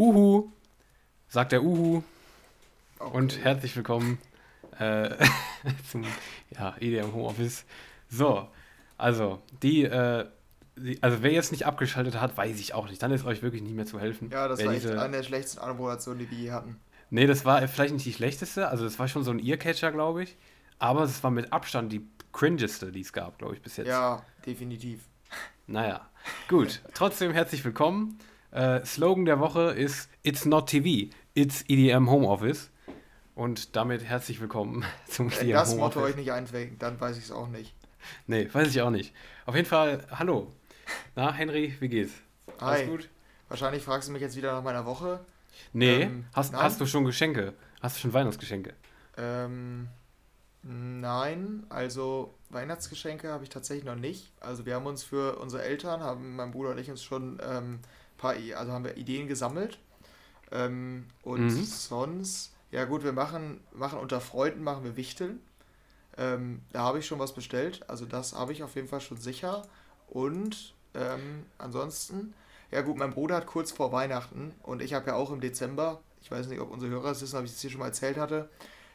Uhu, sagt der Uhu. Okay. Und herzlich willkommen äh, zum ja, EDM Homeoffice. So, also, die, äh, die, also wer jetzt nicht abgeschaltet hat, weiß ich auch nicht. Dann ist euch wirklich nicht mehr zu helfen. Ja, das war echt eine der schlechtesten Anmoderationen, die wir je hatten. Nee, das war vielleicht nicht die schlechteste. Also, das war schon so ein Earcatcher, glaube ich. Aber es war mit Abstand die cringeste, die es gab, glaube ich, bis jetzt. Ja, definitiv. Naja, gut. Trotzdem herzlich willkommen. Äh, Slogan der Woche ist It's not TV, it's EDM Homeoffice. Und damit herzlich willkommen zum EDM Wenn das Motto euch nicht einfängt, dann weiß ich es auch nicht. Nee, weiß ich auch nicht. Auf jeden Fall, hallo. Na, Henry, wie geht's? Hi. Alles gut? Wahrscheinlich fragst du mich jetzt wieder nach meiner Woche. Nee, ähm, hast, hast du schon Geschenke? Hast du schon Weihnachtsgeschenke? Ähm, nein, also Weihnachtsgeschenke habe ich tatsächlich noch nicht. Also wir haben uns für unsere Eltern, haben mein Bruder und ich uns schon ähm, paar, also haben wir Ideen gesammelt. Ähm, und mhm. sonst, ja gut, wir machen, machen unter Freunden machen wir Wichteln. Ähm, da habe ich schon was bestellt. Also das habe ich auf jeden Fall schon sicher. Und ähm, ansonsten, ja gut, mein Bruder hat kurz vor Weihnachten und ich habe ja auch im Dezember, ich weiß nicht, ob unsere Hörer es wissen, ob ich es hier schon mal erzählt hatte,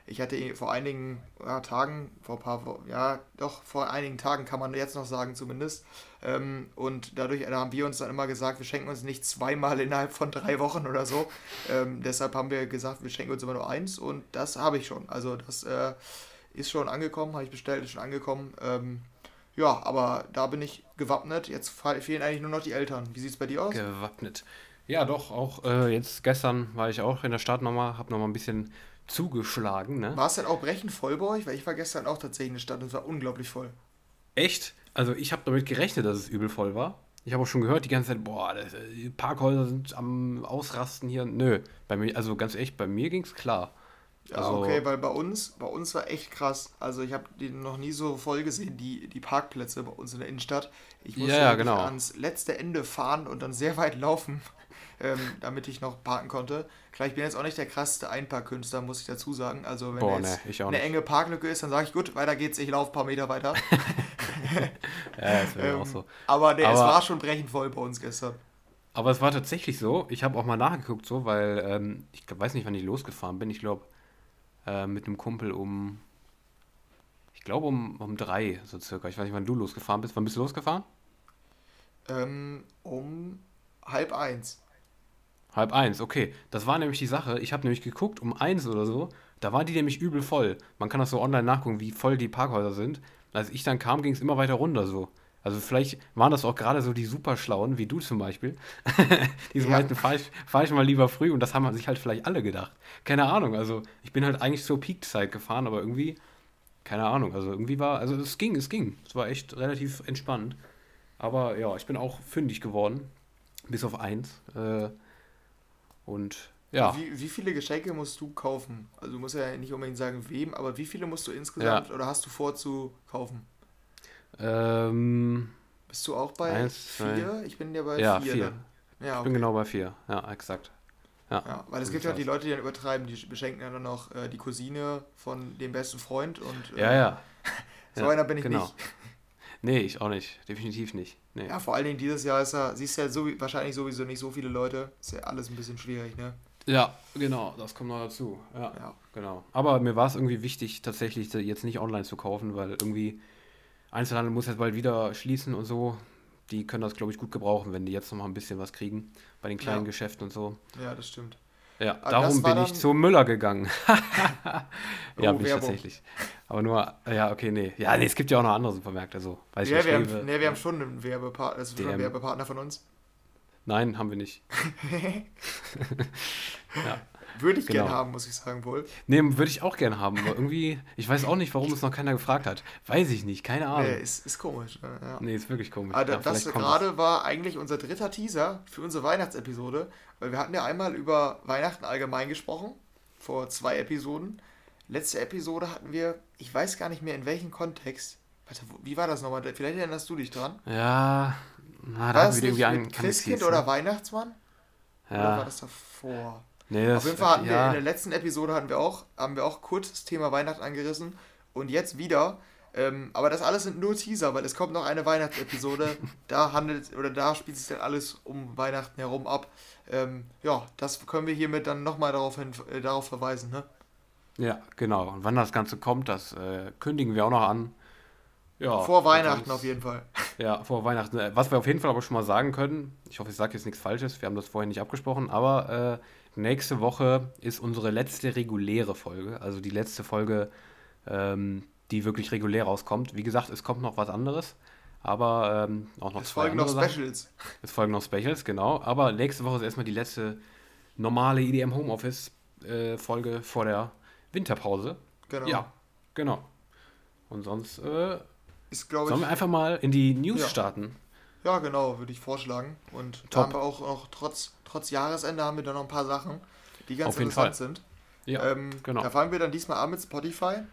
ich hatte vor einigen ja, Tagen, vor ein paar, ja, doch, vor einigen Tagen kann man jetzt noch sagen zumindest. Ähm, und dadurch da haben wir uns dann immer gesagt, wir schenken uns nicht zweimal innerhalb von drei Wochen oder so. Ähm, deshalb haben wir gesagt, wir schenken uns immer nur eins und das habe ich schon. Also das äh, ist schon angekommen, habe ich bestellt, ist schon angekommen. Ähm, ja, aber da bin ich gewappnet. Jetzt fehlen eigentlich nur noch die Eltern. Wie sieht es bei dir aus? Gewappnet. Ja, doch, auch äh, jetzt gestern war ich auch in der Stadt nochmal, habe nochmal ein bisschen zugeschlagen. Ne? War es dann auch brechend voll bei euch? Weil ich war gestern auch tatsächlich in der Stadt und es war unglaublich voll. Echt? Also ich habe damit gerechnet, dass es übel voll war. Ich habe auch schon gehört die ganze Zeit, boah, das, die Parkhäuser sind am Ausrasten hier. Nö, bei mir, also ganz echt, bei mir ging es klar. Ja, also, okay, weil bei uns, bei uns war echt krass. Also ich habe die noch nie so voll gesehen, die, die Parkplätze bei uns in der Innenstadt. Ich musste ja, genau. ans letzte Ende fahren und dann sehr weit laufen, ähm, damit ich noch parken konnte. Klar, ich bin jetzt auch nicht der krasseste Einparkkünstler, muss ich dazu sagen. Also wenn Boah, jetzt nee, eine enge Parklücke ist, dann sage ich, gut, weiter geht's, ich laufe ein paar Meter weiter. ja, das wäre ähm, auch so. Aber, nee, aber es war schon brechend voll bei uns gestern. Aber es war tatsächlich so, ich habe auch mal nachgeguckt, so, weil ähm, ich weiß nicht, wann ich losgefahren bin. Ich glaube, äh, mit einem Kumpel um, ich glaube um, um drei, so circa. Ich weiß nicht, wann du losgefahren bist. Wann bist du losgefahren? Ähm, um halb eins. Halb eins, okay. Das war nämlich die Sache. Ich habe nämlich geguckt, um eins oder so, da war die nämlich übel voll. Man kann das so online nachgucken, wie voll die Parkhäuser sind. Als ich dann kam, ging es immer weiter runter so. Also vielleicht waren das auch gerade so die Superschlauen, wie du zum Beispiel. die so ja. meinten, fahr ich, fahr ich mal lieber früh und das haben sich halt vielleicht alle gedacht. Keine Ahnung, also ich bin halt eigentlich zur Peak-Zeit gefahren, aber irgendwie, keine Ahnung, also irgendwie war, also es ging, es ging. Es war echt relativ entspannt. Aber ja, ich bin auch fündig geworden, bis auf eins. Äh, und ja. Wie, wie viele Geschenke musst du kaufen? Also du musst ja nicht unbedingt sagen, wem, aber wie viele musst du insgesamt ja. oder hast du vor zu kaufen? Ähm, Bist du auch bei eins, vier? Ich bin ja bei ja, vier. vier. Ja, okay. Ich bin genau bei vier, ja, exakt. Ja, ja weil es gibt ja die Leute, die dann übertreiben, die beschenken dann noch äh, die Cousine von dem besten Freund und äh, ja, ja. so ja, einer bin ich genau. nicht. Nee, ich auch nicht. Definitiv nicht. Nee. Ja, vor allen Dingen dieses Jahr ist ja, siehst ja so, wahrscheinlich sowieso nicht so viele Leute. Ist ja alles ein bisschen schwierig, ne? Ja, genau, das kommt noch dazu. Ja, ja. genau. Aber mir war es irgendwie wichtig, tatsächlich jetzt nicht online zu kaufen, weil irgendwie Einzelhandel muss jetzt bald wieder schließen und so. Die können das, glaube ich, gut gebrauchen, wenn die jetzt noch mal ein bisschen was kriegen bei den kleinen ja. Geschäften und so. Ja, das stimmt. Ja, Aber darum bin ich zu Müller gegangen. ja, oh, bin ich tatsächlich. Aber nur, ja, okay, nee. Ja, nee, es gibt ja auch noch andere Supermärkte, so. Weiß ja, ich, wir, haben, nee, wir haben schon einen Werbepartner, ist schon ein Werbepartner von uns. Nein, haben wir nicht. ja. Würde ich genau. gerne haben, muss ich sagen wohl. Nee, würde ich auch gerne haben, aber irgendwie, ich weiß auch nicht, warum es noch keiner gefragt hat. Weiß ich nicht, keine Ahnung. Nee, ist, ist komisch. Ne? Ja. Nee, ist wirklich komisch. Aber ja, das gerade war eigentlich unser dritter Teaser für unsere Weihnachtsepisode, weil wir hatten ja einmal über Weihnachten allgemein gesprochen, vor zwei Episoden. Letzte Episode hatten wir, ich weiß gar nicht mehr in welchem Kontext. Warte, wie war das nochmal? Vielleicht erinnerst du dich dran. Ja, na, da hatten wir irgendwie einen Christkind oder ne? Weihnachtsmann? Ja. Oder war das davor? Nee, das, Auf jeden Fall hatten ja. wir in der letzten Episode hatten wir auch, haben wir auch kurz das Thema Weihnachten angerissen. Und jetzt wieder Ähm, aber das alles sind nur Teaser, weil es kommt noch eine Weihnachtsepisode. da handelt oder da spielt sich dann alles um Weihnachten herum ab. Ähm, ja, das können wir hiermit dann nochmal darauf, hin, äh, darauf verweisen, ne? Ja, genau. Und wann das Ganze kommt, das äh, kündigen wir auch noch an. Ja, vor Weihnachten auf jeden Fall. Ja, vor Weihnachten. Äh, was wir auf jeden Fall aber schon mal sagen können, ich hoffe, ich sage jetzt nichts Falsches, wir haben das vorhin nicht abgesprochen, aber äh, nächste Woche ist unsere letzte reguläre Folge, also die letzte Folge, ähm, die wirklich regulär rauskommt. Wie gesagt, es kommt noch was anderes, aber ähm, auch noch es zwei folgen noch Specials. Sachen. Es folgen noch Specials, genau. Aber nächste Woche ist erstmal die letzte normale EDM Homeoffice äh, Folge vor der Winterpause. Genau. Ja, genau. Und sonst äh, ist, glaube ich. Sollen wir einfach mal in die News ja. starten? Ja, genau, würde ich vorschlagen. Und Top. da haben wir auch noch, trotz, trotz Jahresende haben wir da noch ein paar Sachen, die ganz Auf interessant sind. Ja, ähm, genau. Da fangen wir dann diesmal an mit Spotify.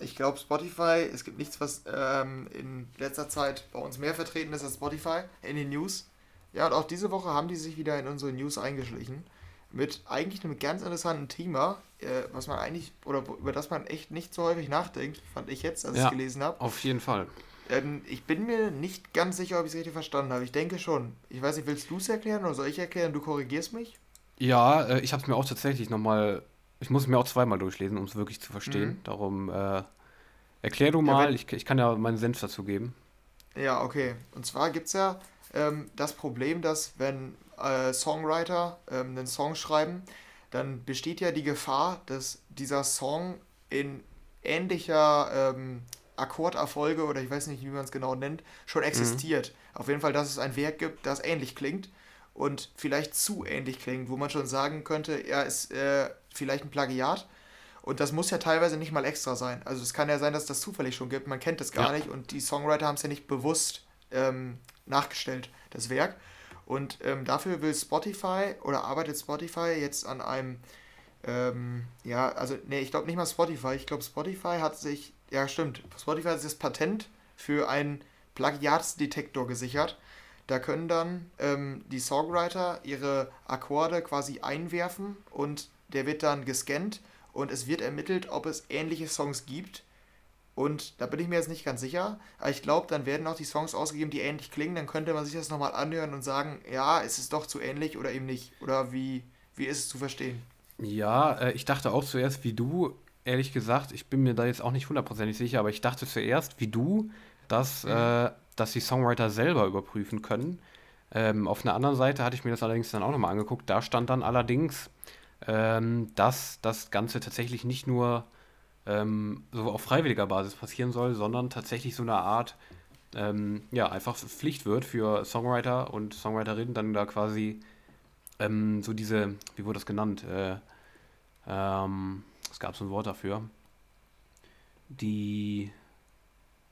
Ich glaube, Spotify, es gibt nichts, was ähm, in letzter Zeit bei uns mehr vertreten ist als Spotify in den News. Ja, und auch diese Woche haben die sich wieder in unsere News eingeschlichen mit eigentlich einem ganz interessanten Thema, äh, was man eigentlich, oder über das man echt nicht so häufig nachdenkt, fand ich jetzt, als ja, ich es gelesen habe. Auf jeden Fall. Ähm, ich bin mir nicht ganz sicher, ob ich es richtig verstanden habe. Ich denke schon. Ich weiß nicht, willst du es erklären oder soll ich erklären? Du korrigierst mich? Ja, äh, ich habe es mir auch tatsächlich nochmal, ich muss es mir auch zweimal durchlesen, um es wirklich zu verstehen. Mhm. Darum äh, erklär du mal, ja, ich, ich kann ja meinen Senf dazu geben. Ja, okay. Und zwar gibt es ja ähm, das Problem, dass wenn äh, Songwriter ähm, einen Song schreiben, dann besteht ja die Gefahr, dass dieser Song in ähnlicher ähm, Akkorderfolge oder ich weiß nicht, wie man es genau nennt, schon mhm. existiert. Mhm. Auf jeden Fall, dass es ein Werk gibt, das ähnlich klingt und vielleicht zu ähnlich klingt, wo man schon sagen könnte, er ist äh, vielleicht ein Plagiat. Und das muss ja teilweise nicht mal extra sein. Also es kann ja sein, dass das zufällig schon gibt. Man kennt das gar ja. nicht und die Songwriter haben es ja nicht bewusst ähm, nachgestellt, das Werk. Und ähm, dafür will Spotify oder arbeitet Spotify jetzt an einem, ähm, ja, also, nee, ich glaube nicht mal Spotify. Ich glaube, Spotify hat sich, ja, stimmt, Spotify hat sich das Patent für einen Plagiatsdetektor gesichert. Da können dann ähm, die Songwriter ihre Akkorde quasi einwerfen und der wird dann gescannt und es wird ermittelt, ob es ähnliche Songs gibt und da bin ich mir jetzt nicht ganz sicher, aber ich glaube, dann werden auch die Songs ausgegeben, die ähnlich klingen. Dann könnte man sich das nochmal anhören und sagen, ja, ist es doch zu ähnlich oder eben nicht. Oder wie, wie ist es zu verstehen? Ja, äh, ich dachte auch zuerst wie du, ehrlich gesagt, ich bin mir da jetzt auch nicht hundertprozentig sicher, aber ich dachte zuerst wie du, dass, mhm. äh, dass die Songwriter selber überprüfen können. Ähm, auf einer anderen Seite hatte ich mir das allerdings dann auch nochmal angeguckt. Da stand dann allerdings, ähm, dass das Ganze tatsächlich nicht nur ähm, so auf freiwilliger Basis passieren soll, sondern tatsächlich so eine Art, ähm, ja, einfach Pflicht wird für Songwriter und Songwriterinnen, dann da quasi ähm, so diese, wie wurde das genannt? Äh, ähm, es gab so ein Wort dafür. Die,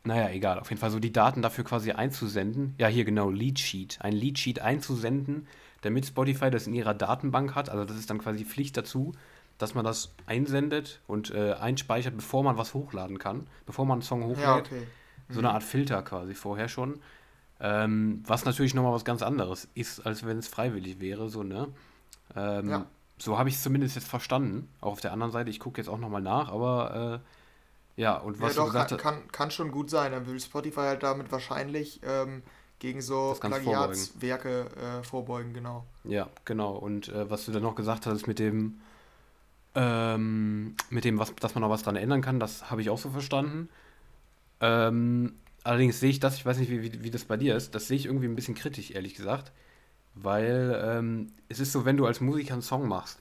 naja, egal, auf jeden Fall so die Daten dafür quasi einzusenden. Ja, hier genau, Lead Sheet. Ein Lead Sheet einzusenden, damit Spotify das in ihrer Datenbank hat. Also das ist dann quasi Pflicht dazu, dass man das einsendet und äh, einspeichert, bevor man was hochladen kann, bevor man einen Song hochlädt. Ja, okay. mhm. So eine. Art Filter quasi vorher schon. Ähm, was natürlich nochmal was ganz anderes ist, als wenn es freiwillig wäre, so, ne? Ähm, ja. So habe ich es zumindest jetzt verstanden. Auch auf der anderen Seite, ich gucke jetzt auch nochmal nach, aber äh, ja, und was ja, doch, gesagt kann, kann, kann, schon gut sein. Dann will Spotify halt damit wahrscheinlich ähm, gegen so Plagiatswerke vorbeugen. Äh, vorbeugen, genau. Ja, genau. Und äh, was du dann noch gesagt hast mit dem ähm, mit dem, was, dass man noch was dran ändern kann, das habe ich auch so verstanden. Ähm, allerdings sehe ich das, ich weiß nicht, wie, wie, wie, das bei dir ist, das sehe ich irgendwie ein bisschen kritisch, ehrlich gesagt. Weil ähm, es ist so, wenn du als Musiker einen Song machst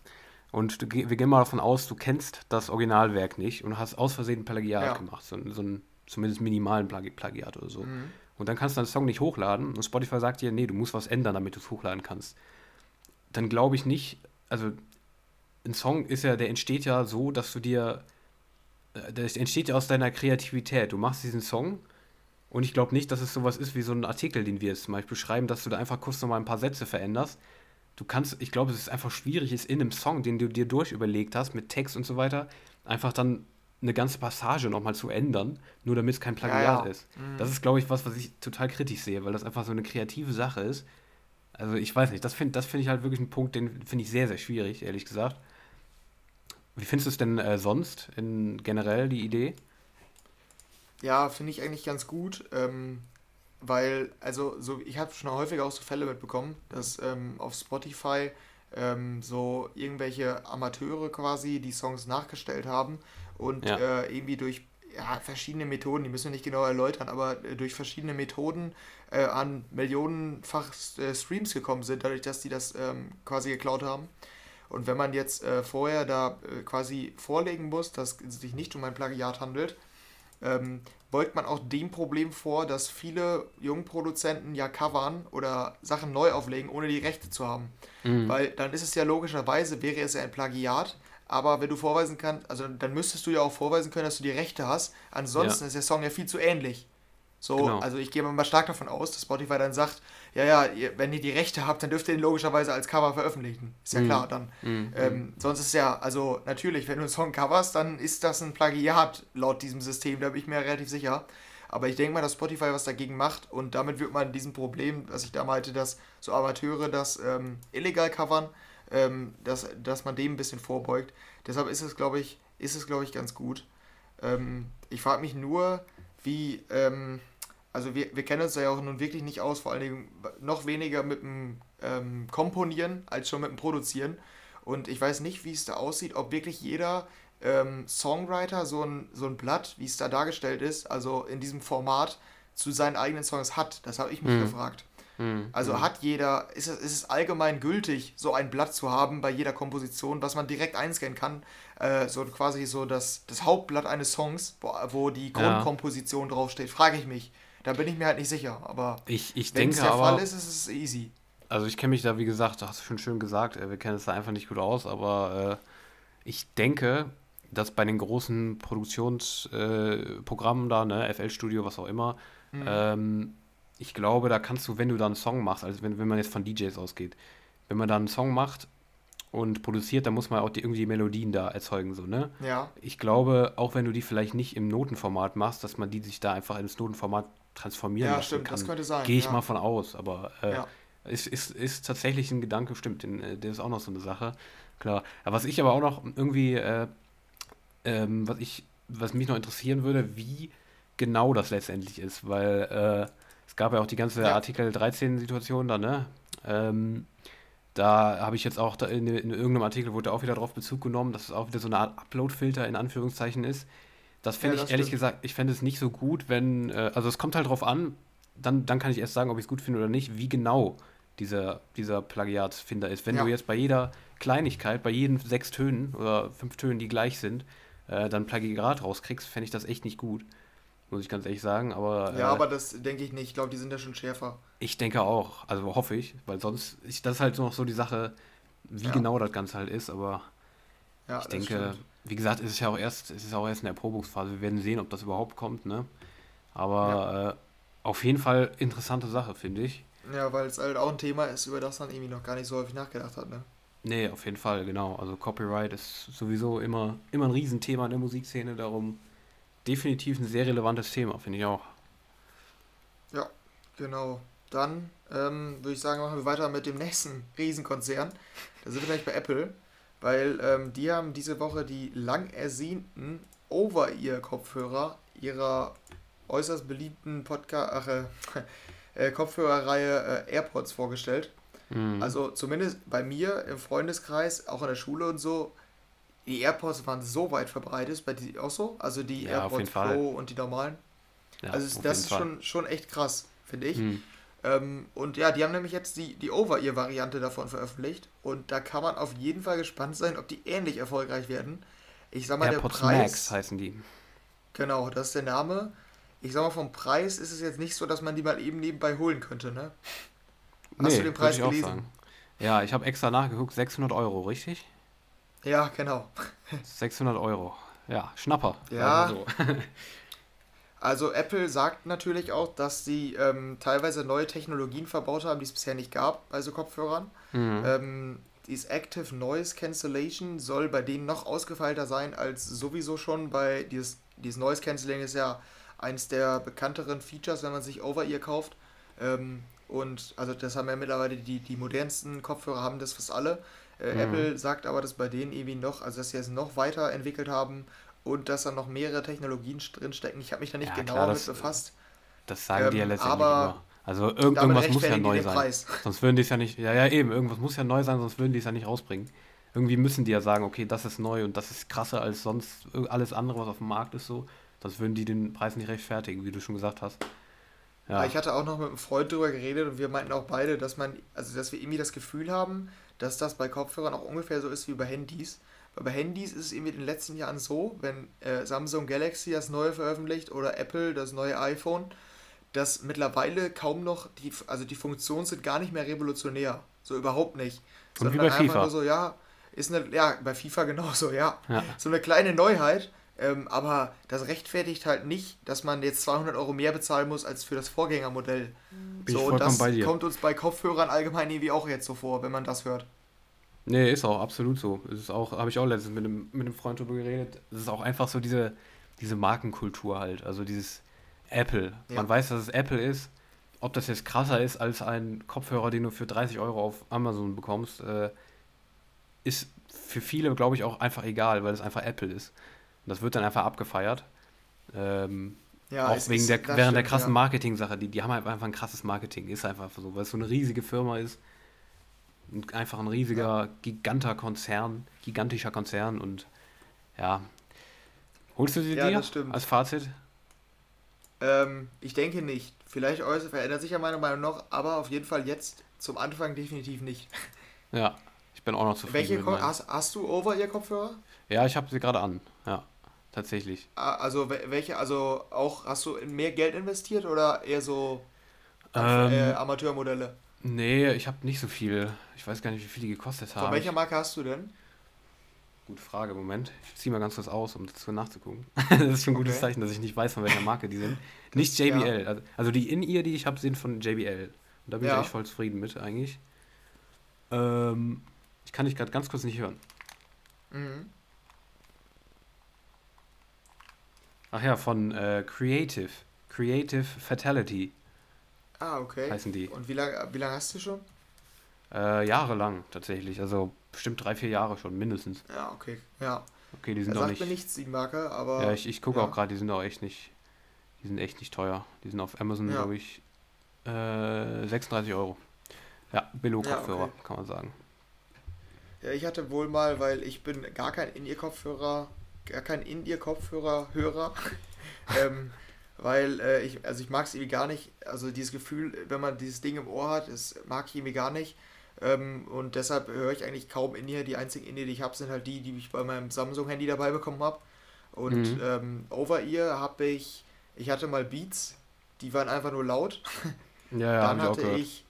und du, wir gehen mal davon aus, du kennst das Originalwerk nicht und hast aus Versehen ein Plagiat ja. gemacht, so, so einen zumindest minimalen Plagi Plagiat oder so. Mhm. Und dann kannst du deinen Song nicht hochladen und Spotify sagt dir, nee, du musst was ändern, damit du es hochladen kannst. Dann glaube ich nicht, also ein Song ist ja, der entsteht ja so, dass du dir, äh, der entsteht ja aus deiner Kreativität. Du machst diesen Song und ich glaube nicht, dass es sowas ist wie so ein Artikel, den wir jetzt zum Beispiel schreiben, dass du da einfach kurz nochmal ein paar Sätze veränderst. Du kannst, ich glaube, es ist einfach schwierig, ist in einem Song, den du dir durchüberlegt hast, mit Text und so weiter, einfach dann eine ganze Passage nochmal zu ändern, nur damit es kein Plagiat ja, ist. Mhm. Das ist, glaube ich, was, was ich total kritisch sehe, weil das einfach so eine kreative Sache ist. Also ich weiß nicht, das finde das find ich halt wirklich ein Punkt, den finde ich sehr, sehr schwierig, ehrlich gesagt. Wie findest du es denn äh, sonst in generell die Idee? ja, finde ich eigentlich ganz gut, ähm, weil, also, so, ich habe schon häufiger auch so Fälle mitbekommen, dass ähm, auf Spotify ähm, so irgendwelche Amateure quasi die Songs nachgestellt haben und Ja. äh, irgendwie durch ja, verschiedene Methoden, die müssen wir nicht genau erläutern, aber äh, durch verschiedene Methoden äh, an millionenfach äh, Streams gekommen sind, dadurch, dass die das ähm, quasi geklaut haben. Und wenn man jetzt äh, vorher da äh, quasi vorlegen muss, dass es sich nicht um ein Plagiat handelt, ähm, beugt man auch dem Problem vor, dass viele Jungproduzenten ja covern oder Sachen neu auflegen, ohne die Rechte zu haben. Mhm. Weil dann ist es ja logischerweise, wäre es ja ein Plagiat, aber wenn du vorweisen kannst, also dann müsstest du ja auch vorweisen können, dass du die Rechte hast. Ansonsten Ja. ist der Song ja viel zu ähnlich. So, Genau. also ich gehe mal stark davon aus, dass Spotify dann sagt, ja, ja, ihr, wenn ihr die Rechte habt, dann dürft ihr ihn logischerweise als Cover veröffentlichen. Ist ja Mhm. klar dann. Mhm. Ähm, sonst ist ja, also natürlich, wenn du einen Song coverst, dann ist das ein Plagiat laut diesem System, da bin ich mir relativ sicher. Aber ich denke mal, dass Spotify was dagegen macht und damit wird man diesem Problem, was ich da meinte, dass so Amateure das ähm, illegal covern, ähm, dass, dass man dem ein bisschen vorbeugt. Deshalb ist es, glaube ich, ist es, glaube ich, ganz gut. Ähm, ich frage mich nur, wie, ähm, also wir, wir kennen uns da ja auch nun wirklich nicht aus, vor allen Dingen noch weniger mit dem ähm, Komponieren als schon mit dem Produzieren. Und ich weiß nicht, wie es da aussieht, ob wirklich jeder ähm, Songwriter so ein, so ein Blatt, wie es da dargestellt ist, also in diesem Format zu seinen eigenen Songs hat. Das habe ich mich Mhm. gefragt. Mhm. Also Mhm. hat jeder, ist es, ist es allgemein gültig, so ein Blatt zu haben bei jeder Komposition, was man direkt einscannen kann, äh, so quasi so das, das Hauptblatt eines Songs, wo, wo die Ja. Grundkomposition draufsteht, frage ich mich. Da bin ich mir halt nicht sicher, aber Ich, ich wenn es denke der aber, Fall ist, ist es easy. also ich kenne mich da, wie gesagt, hast du schon schön gesagt, äh, wir kennen es da einfach nicht gut aus, aber äh, ich denke, dass bei den großen Produktionsprogrammen äh, da, ne, FL Studio, was auch immer, Mhm. ähm, ich glaube, da kannst du, wenn du da einen Song machst, also wenn, wenn man jetzt von DJs ausgeht, wenn man da einen Song macht und produziert, dann muss man auch die, irgendwie die Melodien da erzeugen, so, ne? Ja, Ich glaube, auch wenn du die vielleicht nicht im Notenformat machst, dass man die sich da einfach ins Notenformat transformieren ja lassen stimmt, kann. das könnte sein. Gehe ich ja. mal von aus, aber äh, Ja. ist, ist, ist tatsächlich ein Gedanke, stimmt, den, äh, der ist auch noch so eine Sache. Klar. Aber was ich aber auch noch irgendwie, äh, ähm, was ich, was mich noch interessieren würde, wie genau das letztendlich ist, weil äh, es gab ja auch die ganze Ja. Artikel 13-Situation da, ne? Ähm, da habe ich jetzt auch in, in irgendeinem Artikel wurde auch wieder drauf Bezug genommen, dass es auch wieder so eine Art Upload-Filter in Anführungszeichen ist. Das fände Ja, ich ehrlich stimmt. gesagt, ich fände es nicht so gut, wenn, äh, also es kommt halt drauf an, dann, dann kann ich erst sagen, ob ich es gut finde oder nicht, wie genau dieser, dieser Plagiatsfinder ist. Wenn Ja. du jetzt bei jeder Kleinigkeit, bei jeden sechs Tönen oder fünf Tönen, die gleich sind, äh, dann Plagiat rauskriegst, fände ich das echt nicht gut. Muss ich ganz ehrlich sagen, aber, Ja, äh, aber das denke ich nicht. Ich glaube, die sind ja schon schärfer. ich denke auch, also hoffe ich, weil sonst, ich, das ist halt noch so die Sache, wie Ja. genau das Ganze halt ist, aber Ja, ich denke, stimmt. wie gesagt, es ist ja auch erst, es ist auch erst in der Erprobungsphase. Wir werden sehen, ob das überhaupt kommt, ne? Aber äh, auf jeden Fall interessante Sache, finde ich. Ja, weil es halt auch ein Thema ist, über das man irgendwie noch gar nicht so häufig nachgedacht hat, ne? Nee, auf jeden Fall, genau. Also Copyright ist sowieso immer, immer ein Riesenthema in der Musikszene, darum definitiv ein sehr relevantes Thema, finde ich auch. Ja, genau. Dann ähm, würde ich sagen, machen wir weiter mit dem nächsten Riesenkonzern. Da sind wir gleich bei Apple, weil ähm, die haben diese Woche die lang ersehnten Over-Ear-Kopfhörer ihrer äußerst beliebten Podcast, äh, äh, Kopfhörerreihe äh, AirPods vorgestellt. Mhm. Also zumindest bei mir im Freundeskreis, auch in der Schule und so, die AirPods waren so weit verbreitet, bei dir auch so? Also die Ja, AirPods Fall. Pro und die normalen. ja, also das ist Fall. schon, schon echt krass, finde ich. Mhm. Ähm, und ja, die haben nämlich jetzt die, die Over-Ear-Variante davon veröffentlicht. Und da kann man auf jeden Fall gespannt sein, ob die ähnlich erfolgreich werden. Ich sag mal, AirPods der Preis. Max heißen die. Genau, das ist der Name. Ich sag mal, vom Preis ist es jetzt nicht so, dass man die mal eben nebenbei holen könnte, ne? Hast du den Preis ich auch gelesen? sagen. Ja, ich habe extra nachgeguckt, 600 Euro, richtig? Ja, genau. 600 Euro. Ja, Schnapper. Ja. Also so. Also Apple sagt natürlich auch, dass sie ähm, teilweise neue Technologien verbaut haben, die es bisher nicht gab bei so Kopfhörern. Mhm. Ähm, dieses Active Noise Cancellation soll bei denen noch ausgefeilter sein als sowieso schon bei dieses, dieses Noise Cancelling ist ja eins der bekannteren Features, wenn man sich Over-Ear kauft. Ähm, und also das haben ja mittlerweile die, die modernsten Kopfhörer haben das fast alle. Äh, Mhm. Apple sagt aber, dass bei denen irgendwie noch, also dass sie es noch weiter entwickelt haben und dass da noch mehrere Technologien drinstecken. Ich habe mich da nicht Ja, genauer klar, mit das, befasst. das sagen die ja Ähm, letztendlich aber immer. Also damit irgendwas muss ja neu sein. Preis. Sonst würden die es ja nicht. Ja, ja, eben. Irgendwas muss ja neu sein, sonst würden die es ja nicht rausbringen. Irgendwie müssen die ja sagen, okay, das ist neu und das ist krasser als sonst alles andere, was auf dem Markt ist so. Sonst würden die den Preis nicht rechtfertigen, wie du schon gesagt hast. Ja. ich hatte auch noch mit einem Freund drüber geredet und wir meinten auch beide, dass man, also dass wir irgendwie das Gefühl haben, dass das bei Kopfhörern auch ungefähr so ist wie bei Handys. Weil bei Handys ist es irgendwie in den letzten Jahren so, wenn äh, Samsung Galaxy das neue veröffentlicht oder Apple das neue iPhone, dass mittlerweile kaum noch die, also die Funktionen sind gar nicht mehr revolutionär. So überhaupt nicht. Und wie Sondern bei einfach FIFA. nur so, ja, ist eine, ja, bei FIFA genauso, ja. Ja. So eine kleine Neuheit, ähm, aber das rechtfertigt halt nicht, dass man jetzt 200 Euro mehr bezahlen muss als für das Vorgängermodell. Bin ich so, und das bei dir. kommt uns bei Kopfhörern allgemein irgendwie auch jetzt so vor, wenn man das hört. Nee, ist auch absolut so. Es ist auch, habe ich auch letztens mit einem, mit einem Freund drüber geredet. Es ist auch einfach so diese, diese Markenkultur halt. Also dieses Apple. Ja. Man weiß, dass es Apple ist. Ob das jetzt krasser ist als ein Kopfhörer, den du für 30 Euro auf Amazon bekommst, äh, ist für viele, glaube ich, auch einfach egal, weil es einfach Apple ist. Und das wird dann einfach abgefeiert. Ähm, Ja, auch wegen ist- der, während der stimmt, krassen ja. Marketing-Sache. Die, die haben halt einfach ein krasses Marketing. Ist einfach so, weil es so eine riesige Firma ist. Einfach ein riesiger, giganter Konzern, gigantischer Konzern und ja. Holst du sie Ja, dir das stimmt. als Fazit? Ähm, ich denke nicht. Vielleicht äußert, verändert sich ja meine Meinung noch, aber auf jeden Fall jetzt zum Anfang definitiv nicht. Ja, ich bin auch noch zufrieden Welche hast, hast du Over-Ear-Kopfhörer? Ja, ich habe sie gerade an. Ja, tatsächlich. Ah, Also we- welche, also auch, hast du in mehr Geld investiert oder eher so äh, Ähm, Amateurmodelle? nee, ich habe nicht so viel. Ich weiß gar nicht, wie viel die gekostet Von haben. welcher Marke hast du denn? Gute Frage, Moment. Ich ziehe mal ganz kurz aus, um dazu nachzugucken. das ist schon ein gutes Okay. Zeichen, dass ich nicht weiß, von welcher Marke die sind. Nicht JBL. Also- Also die In-Ear, die ich habe, sind von JBL. Und da bin Ja. ich echt voll zufrieden mit, eigentlich. Ähm, ich kann dich gerade ganz kurz nicht hören. Mhm. Ach ja, von äh, Creative. Creative Fatality Ah, okay. heißen die. Und wie lange wie lang hast du schon? Äh, jahrelang tatsächlich. Also bestimmt drei, vier Jahre schon, mindestens. Ja, okay. Ja. Okay, die Er sind auch sagt nicht. mir nichts, die Marke, aber. Ja, ich, ich gucke ja. auch gerade, die sind auch echt nicht. Die sind echt nicht teuer. Die sind auf Amazon, Ja. glaube ich, äh, 36 Euro. Ja, Billo-Kopfhörer, Ja, okay. kann man sagen. Ja, ich hatte wohl mal, weil ich bin gar kein In-Ear-Kopfhörer, gar kein In-Ear-Kopfhörer-Hörer. ähm, weil äh, ich, also ich mag es irgendwie gar nicht. Also dieses Gefühl, wenn man dieses Ding im Ohr hat, das mag ich irgendwie gar nicht. Ähm, und deshalb höre ich eigentlich kaum In-Ear. Die einzigen In-Ear, die ich habe, sind halt die, die ich bei meinem Samsung-Handy dabei bekommen habe. Und Mhm. ähm, Over-Ear habe ich, ich hatte mal Beats, die waren einfach nur laut. Ja, ja, Dann hatte ich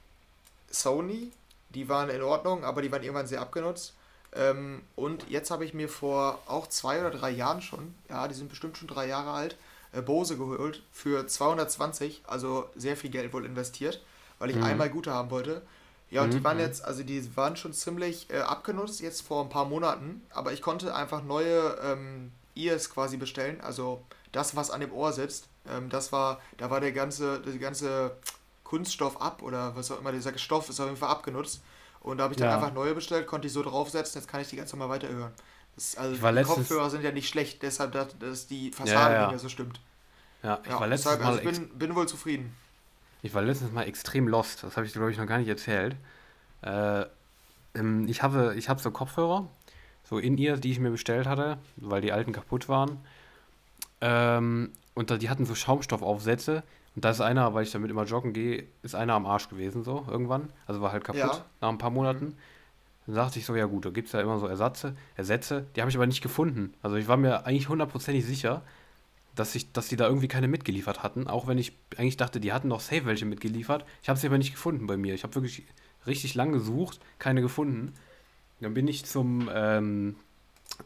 Sony, die waren in Ordnung, aber die waren irgendwann sehr abgenutzt. Ähm, und jetzt habe ich mir vor auch zwei oder drei Jahren schon, ja, die sind bestimmt schon drei Jahre alt, äh, Bose geholt für 220, also sehr viel Geld wohl investiert, weil ich Mhm. einmal gute haben wollte. Ja, und Mhm, die waren mhm. jetzt, also die waren schon ziemlich äh, abgenutzt jetzt vor ein paar Monaten, aber ich konnte einfach neue ähm, Ears quasi bestellen, also das, was an dem Ohr sitzt. Ähm, das war, da war der ganze, der ganze Kunststoff ab oder was auch immer, dieser Stoff ist auf jeden Fall abgenutzt. Und da habe ich dann Ja. einfach neue bestellt, konnte ich so draufsetzen, jetzt kann ich die ganz normal weiterhören. Das, also die Kopfhörer sind ja nicht schlecht, deshalb, dass, dass die Ja, Fassade ja. nicht mehr so stimmt. Ja, ich Ja, war letztens deshalb, mal also ich bin, bin wohl zufrieden. Ich war letztens mal extrem lost. Das habe ich dir, glaube ich, noch gar nicht erzählt. Äh, ähm, ich habe, ich habe so Kopfhörer, so in ihr, die ich mir bestellt hatte, weil die alten kaputt waren. Ähm, und da, die hatten so Schaumstoffaufsätze. Und da ist einer, weil ich damit immer joggen gehe, ist einer am Arsch gewesen, so irgendwann. Also war halt kaputt Ja. nach ein paar Monaten. Dann dachte ich so, ja gut, da gibt es ja immer so Ersatze, Ersätze. Die habe ich aber nicht gefunden. Also ich war mir eigentlich hundertprozentig sicher, dass, ich, dass die da irgendwie keine mitgeliefert hatten. Auch wenn ich eigentlich dachte, die hatten noch safe welche mitgeliefert. Ich habe sie aber nicht gefunden bei mir. Ich habe wirklich richtig lang gesucht, keine gefunden. Dann bin ich zum, ähm,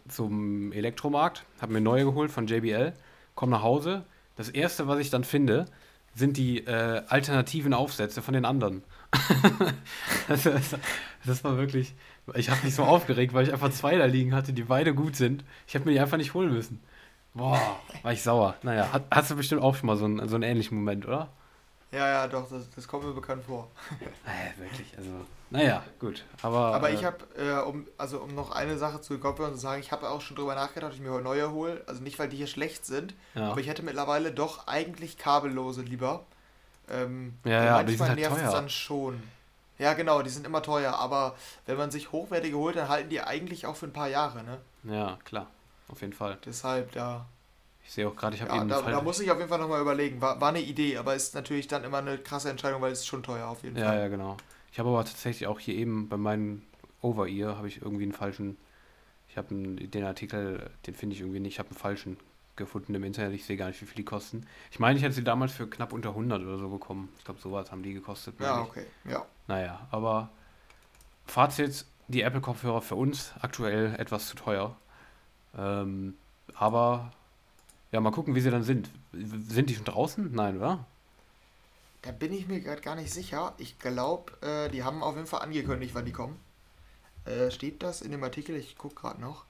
zum Elektromarkt, habe mir neue geholt von JBL, komme nach Hause. Das erste, was ich dann finde, sind die äh, alternativen Aufsätze von den anderen. also, das, das war wirklich. Ich habe mich so aufgeregt, weil ich einfach zwei da liegen hatte, die beide gut sind. Ich hätte mir die einfach nicht holen müssen. Boah, war ich sauer. Naja, hat, hast du bestimmt auch schon mal so einen, so einen ähnlichen Moment, oder? Ja, ja, doch, das, das kommt mir bekannt vor. Naja, wirklich, also. Naja, gut. Aber, Aber äh, ich habe, äh, um, also um noch eine Sache zu Kopfhörern zu sagen, ich habe auch schon drüber nachgedacht, ob ich mir neue hole. Also nicht, weil die hier schlecht sind, Ja. aber ich hätte mittlerweile doch eigentlich kabellose lieber. Ähm, Ja, ja, aber die sind manchmal halt nervt's teuer. dann schon. Ja, genau, die sind immer teuer, aber wenn man sich hochwertige holt, dann halten die eigentlich auch für ein paar Jahre, ne? Ja, klar. Auf jeden Fall. Deshalb, da, Ich sehe auch gerade, ich habe ja, eben da, Fall. da muss ich auf jeden Fall nochmal überlegen. War, war eine Idee, aber ist natürlich dann immer eine krasse Entscheidung, weil es ist schon teuer auf jeden Ja, Fall. ja, genau. Ich habe aber tatsächlich auch hier eben bei meinen Over-Ear habe ich irgendwie einen falschen. Ich habe einen- den Artikel, den finde ich irgendwie nicht. Ich habe einen falschen gefunden im Internet. Ich sehe gar nicht, wie viel die kosten. Ich meine, ich hätte sie damals für knapp unter 100 oder so bekommen. Ich glaube, sowas haben die gekostet. Ja, okay. Ja. Naja, aber Fazit: Die Apple-Kopfhörer für uns aktuell etwas zu teuer. Ähm, aber ja, mal gucken, wie sie dann sind. Sind die schon draußen? Nein, oder? Da bin ich mir gerade gar nicht sicher. Ich glaube, äh, die haben auf jeden Fall angekündigt, wann die kommen. Äh, steht das in dem Artikel? Ich gucke gerade noch.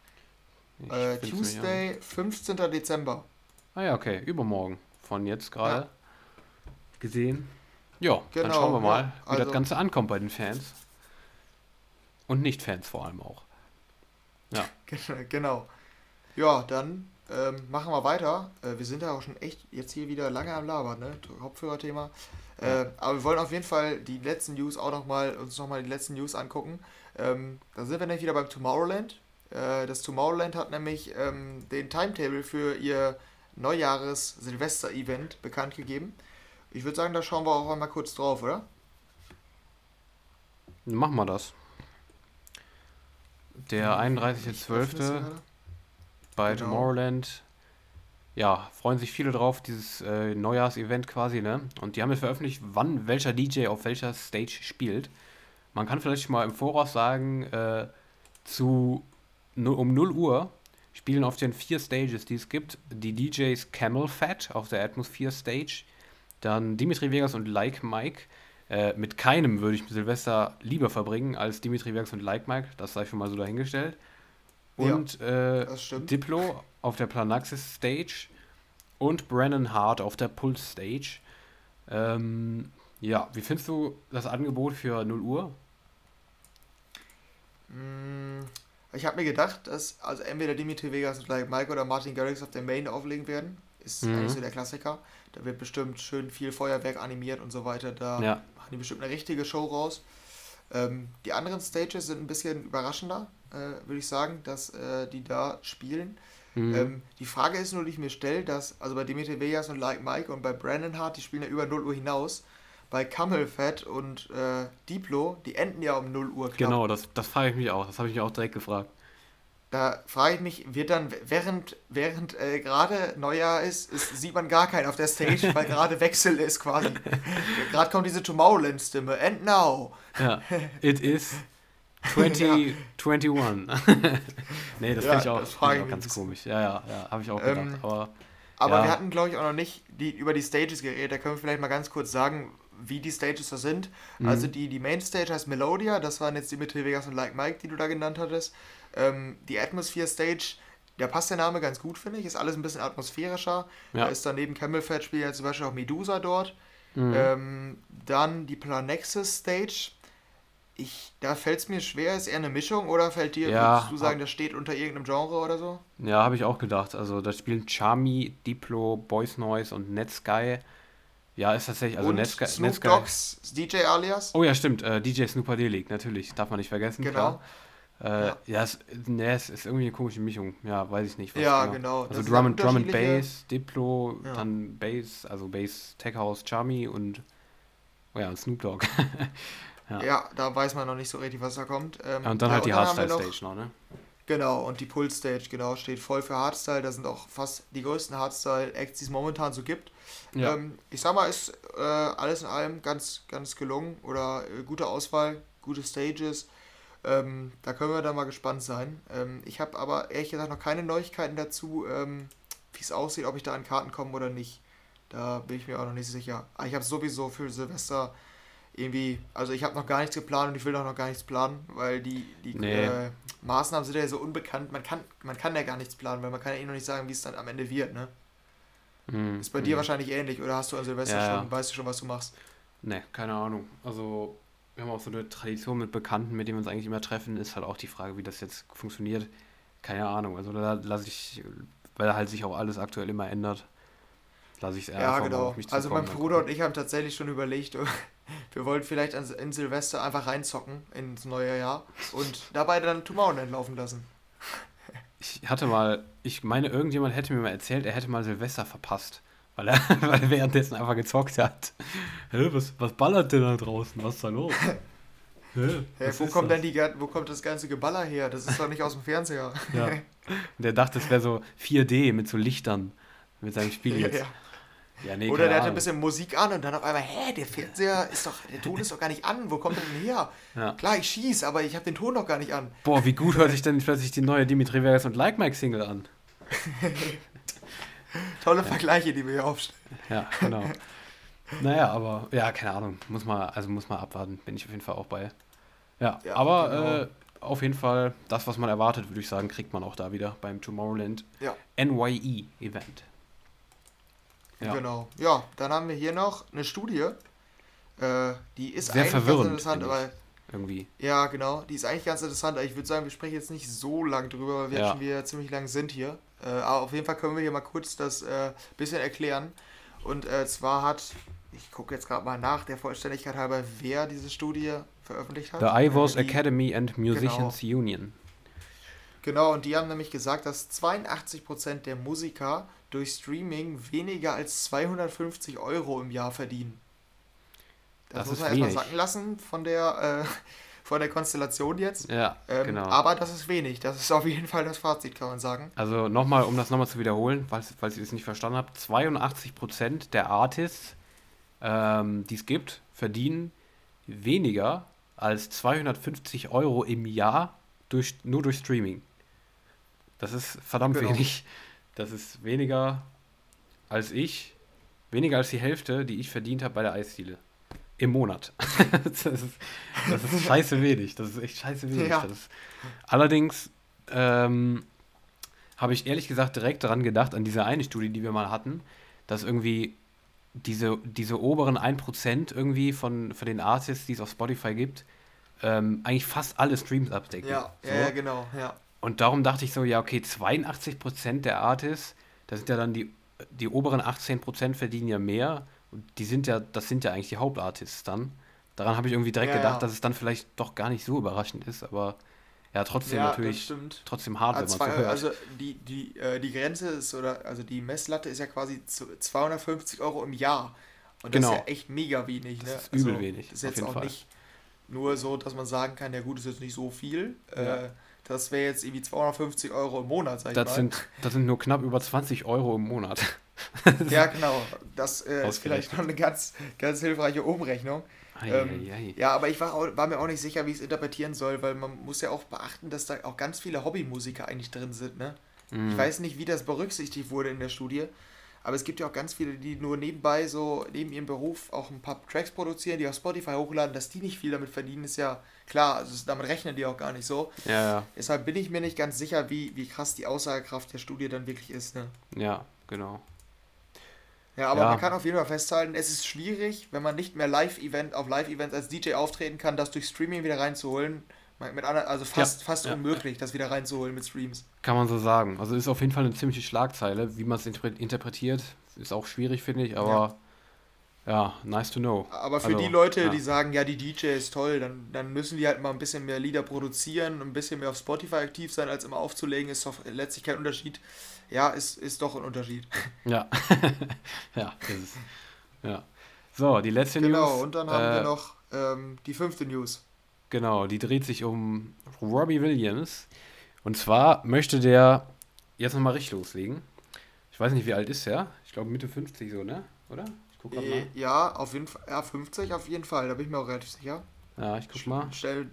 Äh. Tuesday, 15. Dezember. Ah ja, okay, übermorgen. Von jetzt gerade gesehen. Ja, dann Genau, schauen wir mal, ja, wie das also- Ganze ankommt bei den Fans. Und Nicht-Fans vor allem auch. genau. Ja, dann ähm, machen wir weiter. Äh, wir sind ja auch schon echt jetzt hier wieder lange am Labern, ne? Kopfhörerthema. Äh, aber wir wollen auf jeden Fall die letzten News auch nochmal, uns nochmal die letzten News angucken. Ähm, da sind wir nämlich wieder beim Tomorrowland. Äh, das Tomorrowland hat nämlich ähm, den Timetable für ihr Neujahres-Silvester-Event bekannt gegeben. Ich würde sagen, da schauen wir auch einmal kurz drauf, oder? Machen wir das. Der Ich öffne es 31.12. bei Genau. Tomorrowland. Ja, freuen sich viele drauf, dieses äh, Neujahrsevent quasi, ne? Und die haben jetzt veröffentlicht, wann welcher DJ auf welcher Stage spielt. Man kann vielleicht mal im Voraus sagen, äh, zu um 0 Uhr spielen auf den vier Stages, die es gibt, die DJs Camel Fat auf der Atmosphere Stage, dann Dimitri Vegas und Like Mike. Äh, mit keinem würde ich Silvester lieber verbringen als Dimitri Vegas und Like Mike, das sei schon mal so dahingestellt. Ja, Und äh, Das stimmt. Diplo auf der Planaxis Stage und Brennan Hart auf der Pulse Stage. Ähm, ja, wie findest du das Angebot für 0 Uhr? Mm, Ich habe mir gedacht, dass also entweder Dimitri Vegas und Like Mike oder Martin Garrix auf der Main auflegen werden. Ist Mhm. eigentlich so der Klassiker. Da wird bestimmt schön viel Feuerwerk animiert und so weiter. Da Ja, machen die bestimmt eine richtige Show raus. Ähm, die anderen Stages sind ein bisschen überraschender, äh, würde ich sagen, dass äh, die da spielen. mhm. Ähm, die Frage ist nur, die ich mir stelle, dass, also bei Dimitri Vegas und Like Mike und bei Brandon Hart, die spielen ja über 0 Uhr hinaus. Bei Camel Fat und äh, Diplo, die enden ja um 0 Uhr knapp. genau, das, das frage ich mich auch. Das habe ich mich auch direkt gefragt. Da frage ich mich, wird dann, während, während äh, gerade Neujahr ist, ist, sieht man gar keinen auf der Stage, weil gerade Wechsel ist quasi. gerade kommt diese Tomorrowland-Stimme. And now. Ja, it is 2021. nee, das Ja, finde ich auch, das ich auch ganz komisch. Ja, ja, ja, habe ich auch Ähm, gedacht. Aber Aber Ja. wir hatten, glaube ich, auch noch nicht die, über die Stages geredet. Da können wir vielleicht mal ganz kurz sagen, wie die Stages da sind. Mhm. Also die, die Main Stage heißt Melodia, das waren jetzt Dimitri Vegas und Like Mike, die du da genannt hattest. Ähm, die Atmosphere Stage, da passt der Name ganz gut, finde ich. Ist alles ein bisschen atmosphärischer. Ja. Da ist daneben Camel Fat spielt ja zum Beispiel auch Medusa dort. Mhm. Ähm, dann die Planexus Stage. Ich, da fällt es mir schwer, ist eher eine Mischung oder fällt dir, Ja, würdest du sagen, das steht unter irgendeinem Genre oder so? Ja, habe ich auch gedacht. Also da spielen Charmy, Diplo, Boys Noise und Netsky. Ja, ist tatsächlich, also Und Netsky, Snoop Netsky. Dogg's DJ alias? Oh ja, stimmt, äh, DJ Snoopadelic, natürlich, darf man nicht vergessen. Genau. Klar. Äh, Ja. ja, es, nee, es ist irgendwie eine komische Mischung. Ja, weiß ich nicht. was Ja, genau. Das Also Drum and, Drum and Bass, Diplo, Ja. dann Bass, also Bass, Tech House, Charmy und oh ja, und Snoop Dogg. Ja. Ja. da weiß man noch nicht so richtig, was da kommt. Ähm, Ja, und dann ja, halt die haben wir Hardstyle noch- noch, ne? Genau, und die Pulse Stage, genau, steht voll für Hardstyle. Da sind auch fast die größten Hardstyle-Acts, die es momentan so gibt. Ja. Ähm, ich sag mal, ist äh, alles in allem ganz, ganz gelungen oder äh, gute Auswahl, gute Stages. Ähm, da können wir dann mal gespannt sein. Ähm, ich habe aber ehrlich gesagt noch keine Neuigkeiten dazu, ähm, wie es aussieht, ob ich da an Karten komme oder nicht. Da bin ich mir auch noch nicht sicher. Aber ich habe sowieso für Silvester irgendwie, also ich habe noch gar nichts geplant und ich will auch noch gar nichts planen, weil die, die Nee. äh, Maßnahmen sind ja so unbekannt. Man kann, man kann ja gar nichts planen, weil man kann ja eh noch nicht sagen, wie es dann am Ende wird. Ne? Mhm. Ist bei dir Mhm. wahrscheinlich ähnlich oder hast du an Silvester Ja, ja. schon, weißt du schon, was du machst? Ne, keine Ahnung. Also, wir haben auch so eine Tradition mit Bekannten, mit denen wir uns eigentlich immer treffen, ist halt auch die Frage, wie das jetzt funktioniert. Keine Ahnung. Also da lasse ich, weil halt sich auch alles aktuell immer ändert, lasse ich es eher Ja, genau. Also mein Bruder und ich haben tatsächlich schon überlegt, wir wollten vielleicht in Silvester einfach reinzocken ins neue Jahr und dabei dann Tomorrowland laufen lassen. Ich hatte mal, ich meine, irgendjemand hätte mir mal erzählt, er hätte mal Silvester verpasst. Weil er, weil er währenddessen einfach gezockt hat. Hä, was, was ballert denn da draußen? Was ist da los? Hä, hey, wo, kommt das? denn die, wo kommt das ganze Geballer her? Das ist doch nicht aus dem Fernseher. Ja. Und der dachte, es wäre so 4D mit so Lichtern mit seinem Spiel jetzt. Ja, ja. Ja, nee, Oder der hat ein bisschen Musik an und dann auf einmal, hä, der Fernseher ist doch, der Ton ist doch gar nicht an, wo kommt der denn her? Ja. Klar, ich schieß, aber ich habe den Ton noch gar nicht an. Boah, wie gut hört sich denn plötzlich die neue Dimitri Vegas und Like Mike Single an? Tolle Vergleiche, die wir hier aufstellen. Ja, genau. naja, aber ja, keine Ahnung. Muss man, also muss man abwarten. Bin ich auf jeden Fall auch bei. Ja, ja aber genau. äh, auf jeden Fall das, was man erwartet, würde ich sagen, kriegt man auch da wieder beim Tomorrowland ja. NYE Event. Ja. Genau. Ja, dann haben wir hier noch eine Studie. Äh, die ist Sehr eigentlich ganz interessant, aber. Irgendwie. Ja, genau. Die ist eigentlich ganz interessant. Ich würde sagen, wir sprechen jetzt nicht so lang drüber, weil wir ja. schon wieder ziemlich lang sind hier. Äh, aber auf jeden Fall können wir hier mal kurz das äh, bisschen erklären. Und äh, zwar hat, ich gucke jetzt gerade mal nach, der Vollständigkeit halber, wer diese Studie veröffentlicht hat. The Ivors äh, Academy and Musicians genau. Union. Genau, und die haben nämlich gesagt, dass 82% der Musiker durch Streaming weniger als 250 Euro im Jahr verdienen. Das, das muss man erstmal sacken lassen von der, äh, von der Konstellation jetzt. Ja, ähm, genau. Aber das ist wenig. Das ist auf jeden Fall das Fazit, kann man sagen. Also nochmal, um das nochmal zu wiederholen, falls, falls ihr das nicht verstanden habt, 82% der Artists, ähm, die es gibt, verdienen weniger als 250 Euro im Jahr durch, nur durch Streaming. Das ist verdammt genau. wenig. Das ist weniger als ich, weniger als die Hälfte, die ich verdient habe bei der Eisdiele. Im Monat. das, ist, das ist scheiße wenig. Das ist echt scheiße wenig. Ja. Ist, allerdings ähm, habe ich ehrlich gesagt direkt daran gedacht, an diese eine Studie, die wir mal hatten, dass irgendwie diese, diese oberen 1% irgendwie von, von den Artists, die es auf Spotify gibt, ähm, eigentlich fast alle Streams abdecken. Ja, so. ja, genau, ja. Und darum dachte ich so, ja, okay, 82% der Artists, das sind ja dann die, die oberen 18% verdienen ja mehr. Und die sind ja, das sind ja eigentlich die Hauptartists dann. Daran habe ich irgendwie direkt ja, gedacht, ja. dass es dann vielleicht doch gar nicht so überraschend ist, aber ja, trotzdem ja, natürlich trotzdem hart, also wenn man so hört. Also die, die, äh, die Grenze ist, oder also die Messlatte ist ja quasi 250 Euro im Jahr. Und das genau. ist ja echt mega wenig, ne? Das ist übel also, wenig. Das ist jetzt auch Fall. nicht nur so, dass man sagen kann, ja gut, ist jetzt nicht so viel. Äh, das wäre jetzt irgendwie 250 Euro im Monat, sag ich das mal. Sind, das sind nur knapp über 20 Euro im Monat. ja, genau. Das äh, ist vielleicht noch eine ganz, ganz hilfreiche Umrechnung. Ei, ähm, ei, ei. Ja, aber ich war, auch, war mir auch nicht sicher, wie ich es interpretieren soll, weil man muss ja auch beachten, dass da auch ganz viele Hobbymusiker eigentlich drin sind. Ne? Mm. Ich mhm. weiß nicht, wie das berücksichtigt wurde in der Studie. Aber es gibt ja auch ganz viele, die nur nebenbei so neben ihrem Beruf auch ein paar Tracks produzieren, die auf Spotify hochladen, dass die nicht viel damit verdienen, ist ja klar, also damit rechnen die auch gar nicht so. Ja, ja. Deshalb bin ich mir nicht ganz sicher, wie, wie krass die Aussagekraft der Studie dann wirklich ist. Ne? Ja, genau. Ja, aber ja. man kann auf jeden Fall festhalten, es ist schwierig, wenn man nicht mehr Live-Event auf Live-Events als DJ auftreten kann, das durch Streaming wieder reinzuholen. Mit anderen, also fast, ja, fast ja. unmöglich, das wieder reinzuholen mit Streams. Kann man so sagen. Also ist auf jeden Fall eine ziemliche Schlagzeile. Wie man es interpretiert, ist auch schwierig, finde ich, aber ja. ja. nice to know. Aber für also, die Leute, die sagen, ja, die DJ ist toll, dann, dann müssen die halt mal ein bisschen mehr Lieder produzieren, ein bisschen mehr auf Spotify aktiv sein, als immer aufzulegen, ist doch letztlich kein Unterschied. Ja, ist, ist doch ein Unterschied. Ja. ja, ist es. Ja. So, die letzte genau, News. Genau, und dann haben äh, wir noch ähm, die fünfte News. Genau, die dreht sich um Robbie Williams. Und zwar möchte der jetzt nochmal richtig loslegen. Ich weiß nicht, wie alt ist er? Ich glaube Mitte 50 so, ne? Oder? Guck äh, mal. Ja, auf jeden Fall. Ja, 50 auf jeden Fall, da bin ich mir auch relativ sicher. Ja, ich guck mal. Stell,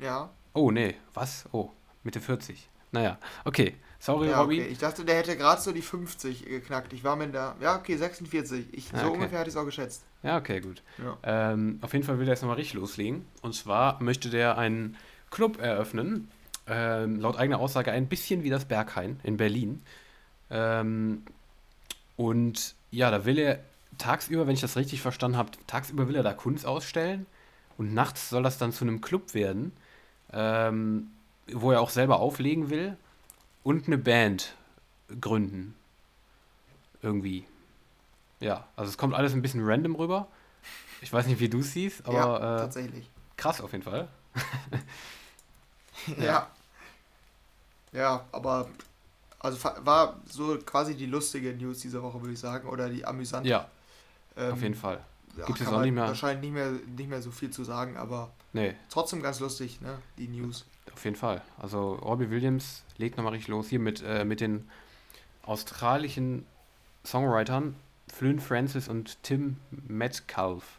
ja. Oh, nee, was? Oh, Mitte 40. Naja, okay. Sorry, ja, Robby. Okay. Ich dachte, der hätte gerade so die 50 geknackt. Ich war mir da. Ja, okay, 46. Ich, ja, so okay. ungefähr hatte ich es auch geschätzt. Ja, okay, gut. Ja. Ähm, auf jeden Fall will er jetzt nochmal richtig loslegen. Und zwar möchte der einen Club eröffnen. Ähm, laut eigener Aussage ein bisschen wie das Berghain in Berlin. Ähm, und ja, da will er tagsüber, wenn ich das richtig verstanden habe, tagsüber will er da Kunst ausstellen Und nachts soll das dann zu einem Club werden, ähm, wo er auch selber auflegen will und eine Band gründen. Irgendwie. Ja, also es kommt alles ein bisschen random rüber. Ich weiß nicht, wie du es siehst, aber ja, äh, tatsächlich. krass auf jeden Fall. Ja. Ja, aber also war so quasi die lustige News dieser Woche, würde ich sagen, oder die amüsante. Ja, Ähm, auf jeden Fall. jetzt kann auch nicht mehr- Wahrscheinlich nicht mehr, nicht mehr so viel zu sagen, aber Nee, trotzdem ganz lustig, ne? Die News. auf jeden Fall. Also Robbie Williams legt nochmal richtig los hier mit, äh, mit den australischen Songwritern Flynn Francis und Tim Metcalf.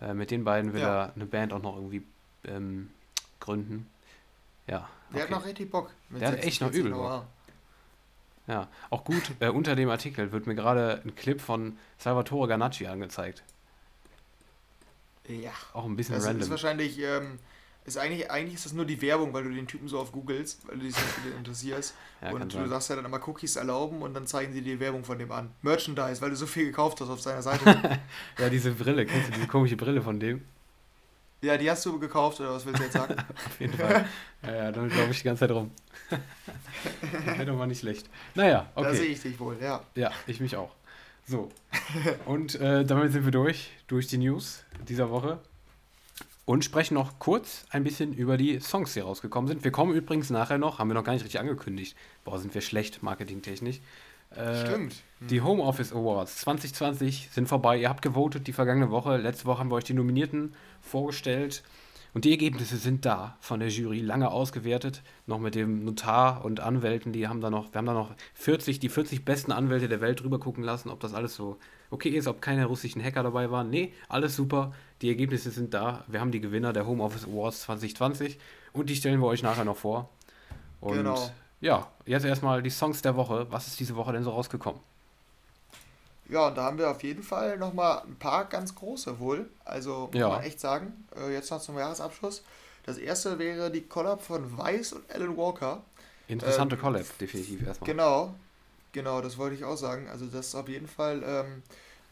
Äh, mit den beiden will Ja. er eine Band auch noch irgendwie ähm, gründen. Ja, Der hat okay. noch richtig Bock. Der hat echt noch 46 übel Noah. Ja, auch gut, äh, unter dem Artikel wird mir gerade ein Clip von Salvatore Ganacci angezeigt. Ja. Auch ein bisschen Das ist random. wahrscheinlich, ähm, ist eigentlich, eigentlich ist das nur die Werbung, weil du den Typen so oft googelst, weil du dich für den interessierst. Ja, und du sein. sagst ja dann immer Cookies erlauben und dann zeigen sie dir die Werbung von dem an. Merchandise, weil du so viel gekauft hast auf seiner Seite. Ja, diese Brille, kennst du diese komische Brille von dem? Ja, die hast du gekauft, oder was willst du jetzt sagen? Auf jeden Fall. ja, ja, damit laufe ich die ganze Zeit rum. Wäre doch mal nicht schlecht. Naja, Da sehe okay. ich dich wohl, ja. Ja, ich mich auch. So. Und äh, damit sind wir durch, durch die News dieser Woche. Und sprechen noch kurz ein bisschen über die Songs, die rausgekommen sind. Wir kommen übrigens nachher noch, haben wir noch gar nicht richtig angekündigt. Boah, sind wir schlecht, marketingtechnisch. Äh, Stimmt. Die Homeoffice Awards 2020 sind vorbei. Ihr habt gewotet die vergangene Woche. Letzte Woche haben wir euch die Nominierten vorgestellt. Und die Ergebnisse sind da von der Jury, lange ausgewertet. Noch mit dem Notar und Anwälten, die haben da noch, wir haben da noch 40, die 40 besten Anwälte der Welt drüber gucken lassen, ob das alles so okay ist, ob keine russischen Hacker dabei waren. Nee, alles super. Die Ergebnisse sind da. Wir haben die Gewinner der Homeoffice Awards 2020 und die stellen wir euch nachher noch vor. Und Genau. ja, jetzt erstmal die Songs der Woche. Was ist diese Woche denn so rausgekommen? Ja, und da haben wir auf jeden Fall nochmal ein paar ganz große wohl. Also muss Ja. man echt sagen, äh, jetzt noch zum Jahresabschluss. Das erste wäre die Collab von Weiss und Alan Walker. Interessante Ähm, Collab, definitiv erstmal. Genau, genau, das wollte ich auch sagen. Also das ist auf jeden Fall ähm,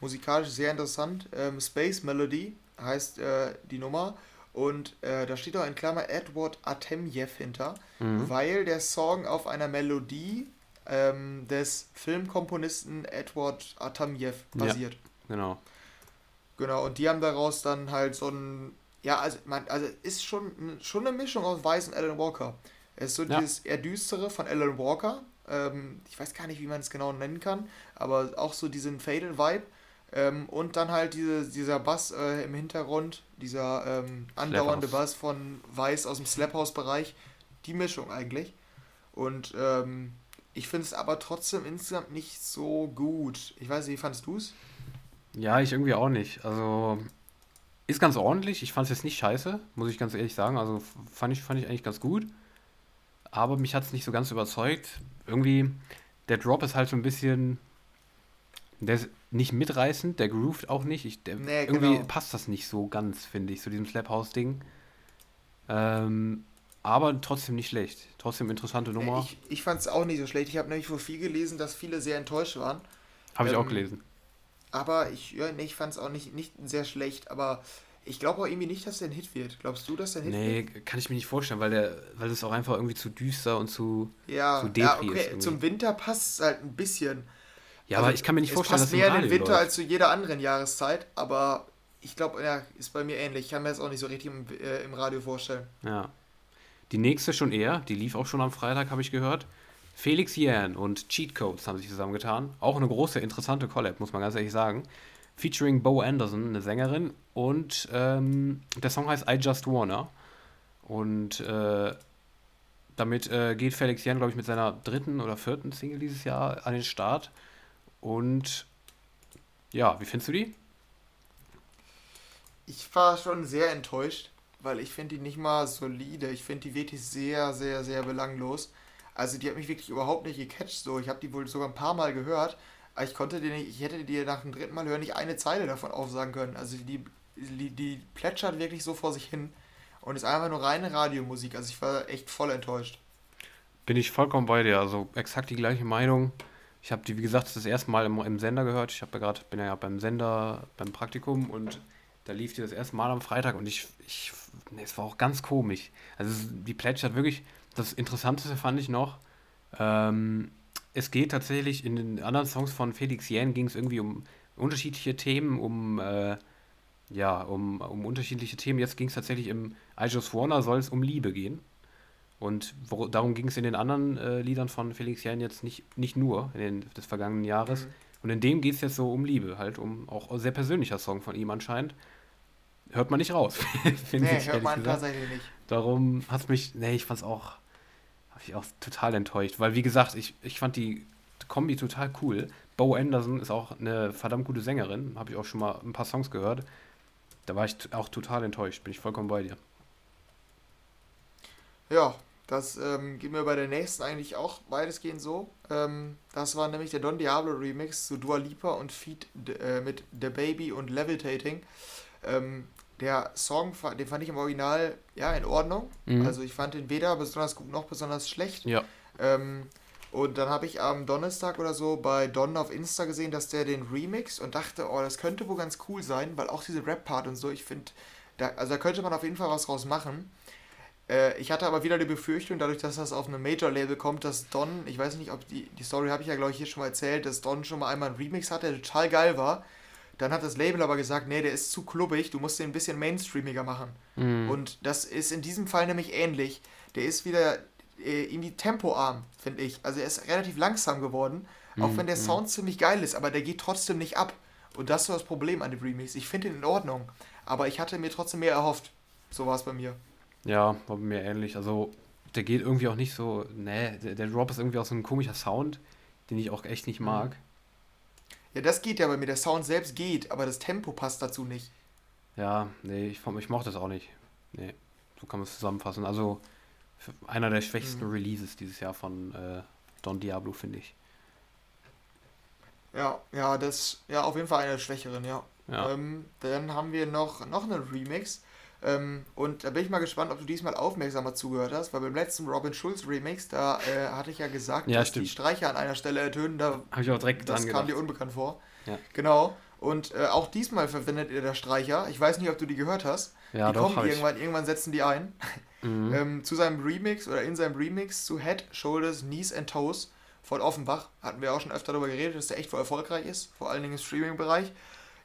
musikalisch sehr interessant. Ähm, Space Melody heißt äh, die Nummer. Und äh, da steht auch in Klammer Edward Artemjev hinter, Mhm. weil der Song auf einer Melodie ähm, des Filmkomponisten Edward Artemjev Ja. basiert. Genau. Genau, und die haben daraus dann halt so ein. Ja, also, man, also ist schon, schon eine Mischung aus Weiss und Alan Walker. Es ist so Ja. dieses eher düstere von Alan Walker. Ähm, ich weiß gar nicht, wie man es genau nennen kann, aber auch so diesen Fatal-Vibe. Ähm, und dann halt diese, dieser Bass äh, im Hintergrund, dieser ähm, andauernde. Bass von Weiss aus dem Slap-House-Bereich. Die Mischung eigentlich. Und ähm, ich finde es aber trotzdem insgesamt nicht so gut. Ich weiß nicht, wie fandest du es? Ja, ich irgendwie auch nicht. Also ist ganz ordentlich. Ich fand es jetzt nicht scheiße, muss ich ganz ehrlich sagen. Also fand ich, fand ich eigentlich ganz gut. Aber mich hat es nicht so ganz überzeugt. Irgendwie, der Drop ist halt so ein bisschen. Der ist nicht mitreißend, der groovt auch nicht. Ich, der, Nee, irgendwie genau. passt das nicht so ganz, finde ich, zu diesem Slap House-Ding. Ähm, aber trotzdem nicht schlecht. Trotzdem interessante Nummer. Ich, ich fand es auch nicht so schlecht. Ich habe nämlich vor viel gelesen, dass viele sehr enttäuscht waren. Habe ich auch ähm, gelesen. Aber ich, ja, nee, ich fand es auch nicht, nicht sehr schlecht. Aber ich glaube auch irgendwie nicht, dass der ein Hit wird. Glaubst du, dass der ein Hit Nee, kann ich mir nicht vorstellen, weil der, weil das auch einfach irgendwie zu düster und zu. wird? Ja, ja Depri ist okay. irgendwie. Zum Winter passt es halt ein bisschen. Ja, Also, aber ich kann mir nicht es vorstellen, dass passt es im mehr in den Winter läuft. als zu jeder anderen Jahreszeit. Aber ich glaube, ja, ist bei mir ähnlich. Ich kann mir das auch nicht so richtig im, äh, im Radio vorstellen. Ja. Die nächste schon eher, die lief auch schon am Freitag, habe ich gehört. Felix Yan und Cheat Codes haben sich zusammengetan. Auch eine große, interessante Collab, muss man ganz ehrlich sagen. Featuring Bo Anderson, eine Sängerin. Und ähm, der Song heißt I Just Wanna. Und äh, damit äh, geht Felix Yan, glaube ich, mit seiner dritten oder vierten Single dieses Jahr an den Start. Und ja, wie findest du die? Ich war schon sehr enttäuscht, weil ich finde die nicht mal solide. Ich finde die wirklich sehr, sehr, sehr belanglos. Also die hat mich wirklich überhaupt nicht gecatcht. So, ich habe die wohl sogar ein paar Mal gehört, aber ich konnte die nicht, ich hätte dir nach dem dritten Mal hören nicht eine Zeile davon aufsagen können. Also die, die, die plätschert wirklich so vor sich hin und ist einfach nur reine Radiomusik. Also ich war echt voll enttäuscht. Bin ich vollkommen bei dir. Also exakt die gleiche Meinung. Ich habe die, wie gesagt, das erste Mal im, im Sender gehört. Ich habe ja gerade, bin ja beim Sender, beim Praktikum und Da lief die das erste Mal am Freitag und ich, ich nee, es war auch ganz komisch. Also die Pledge hat wirklich, das Interessanteste fand ich noch, ähm, es geht tatsächlich in den anderen Songs von Felix Jähn ging es irgendwie um unterschiedliche Themen, um äh, ja, um, um unterschiedliche Themen. Jetzt ging es tatsächlich im I Just Wanna soll es um Liebe gehen. Und wo, darum ging es in den anderen äh, Liedern von Felix Jähn jetzt nicht, nicht nur in den, des vergangenen Jahres. Mhm. Und in dem geht es jetzt so um Liebe, halt um auch sehr persönlicher Song von ihm anscheinend. Hört man nicht raus. nee, ich, hört man gesagt. tatsächlich nicht. Darum hat mich, nee, ich fand es auch, habe ich auch total enttäuscht. Weil, wie gesagt, ich, ich fand die Kombi total cool. Bo Anderson ist auch eine verdammt gute Sängerin. Habe ich auch schon mal ein paar Songs gehört. Da war ich auch total enttäuscht. Bin ich vollkommen bei dir. Ja, das ähm, geht mir bei der nächsten eigentlich auch weitestgehend so. Ähm, das war nämlich der Don Diablo Remix zu Dua Lipa und Feed äh, mit The Baby und Levitating. Ähm, der Song, den fand ich im Original ja in Ordnung. Mhm. Also ich fand den weder besonders gut noch besonders schlecht. Ja. Ähm, und dann habe ich am Donnerstag oder so bei Don auf Insta gesehen, dass der den Remix und dachte, oh, das könnte wohl ganz cool sein, weil auch diese Rap-Part und so, ich finde, da, also da könnte man auf jeden Fall was draus machen. Äh, ich hatte aber wieder die Befürchtung, dadurch, dass das auf einem Major-Label kommt, dass Don, ich weiß nicht, ob die, die Story habe ich ja, glaube ich, hier schon mal erzählt, dass Don schon mal einmal einen Remix hatte, der total geil war. Dann hat das Label aber gesagt, nee, der ist zu klubbig, du musst den ein bisschen mainstreamiger machen. Mhm. Und das ist in diesem Fall nämlich ähnlich. Der ist wieder äh, irgendwie tempoarm, finde ich. Also er ist relativ langsam geworden, auch mhm. wenn der mhm. Sound ziemlich geil ist, aber der geht trotzdem nicht ab. Und das ist so das Problem an dem Remix. Ich finde ihn in Ordnung, aber ich hatte mir trotzdem mehr erhofft. So war es bei mir. Ja, war bei mir ähnlich. Also der geht irgendwie auch nicht so, ne, der, der Drop ist irgendwie auch so ein komischer Sound, den ich auch echt nicht mag. Ja, das geht ja bei mir. Der Sound selbst geht, aber das Tempo passt dazu nicht. Ja, nee, ich, ich mochte das auch nicht. Nee, so kann man es zusammenfassen. Also einer der schwächsten mhm. Releases dieses Jahr von äh, Don Diablo, finde ich. Ja, ja, das, ja, auf jeden Fall einer der schwächeren, ja. ja. Ähm, dann haben wir noch, noch einen Remix. Ähm, und da bin ich mal gespannt, ob du diesmal aufmerksamer zugehört hast, weil beim letzten Robin Schulz Remix, da äh, hatte ich ja gesagt, ja, dass stimmt. die Streicher an einer Stelle ertönen. Da Habe ich auch direkt Das kam gedacht. dir unbekannt vor. Ja. Genau. Und äh, auch diesmal verwendet ihr der Streicher. Ich weiß nicht, ob du die gehört hast. Ja, die doch, kommen irgendwann, irgendwann setzen die ein. Mhm. ähm, zu seinem Remix oder in seinem Remix zu Head, Shoulders, Knees and Toes von Offenbach. Hatten wir auch schon öfter darüber geredet, dass der echt voll erfolgreich ist, vor allen Dingen im Streaming-Bereich.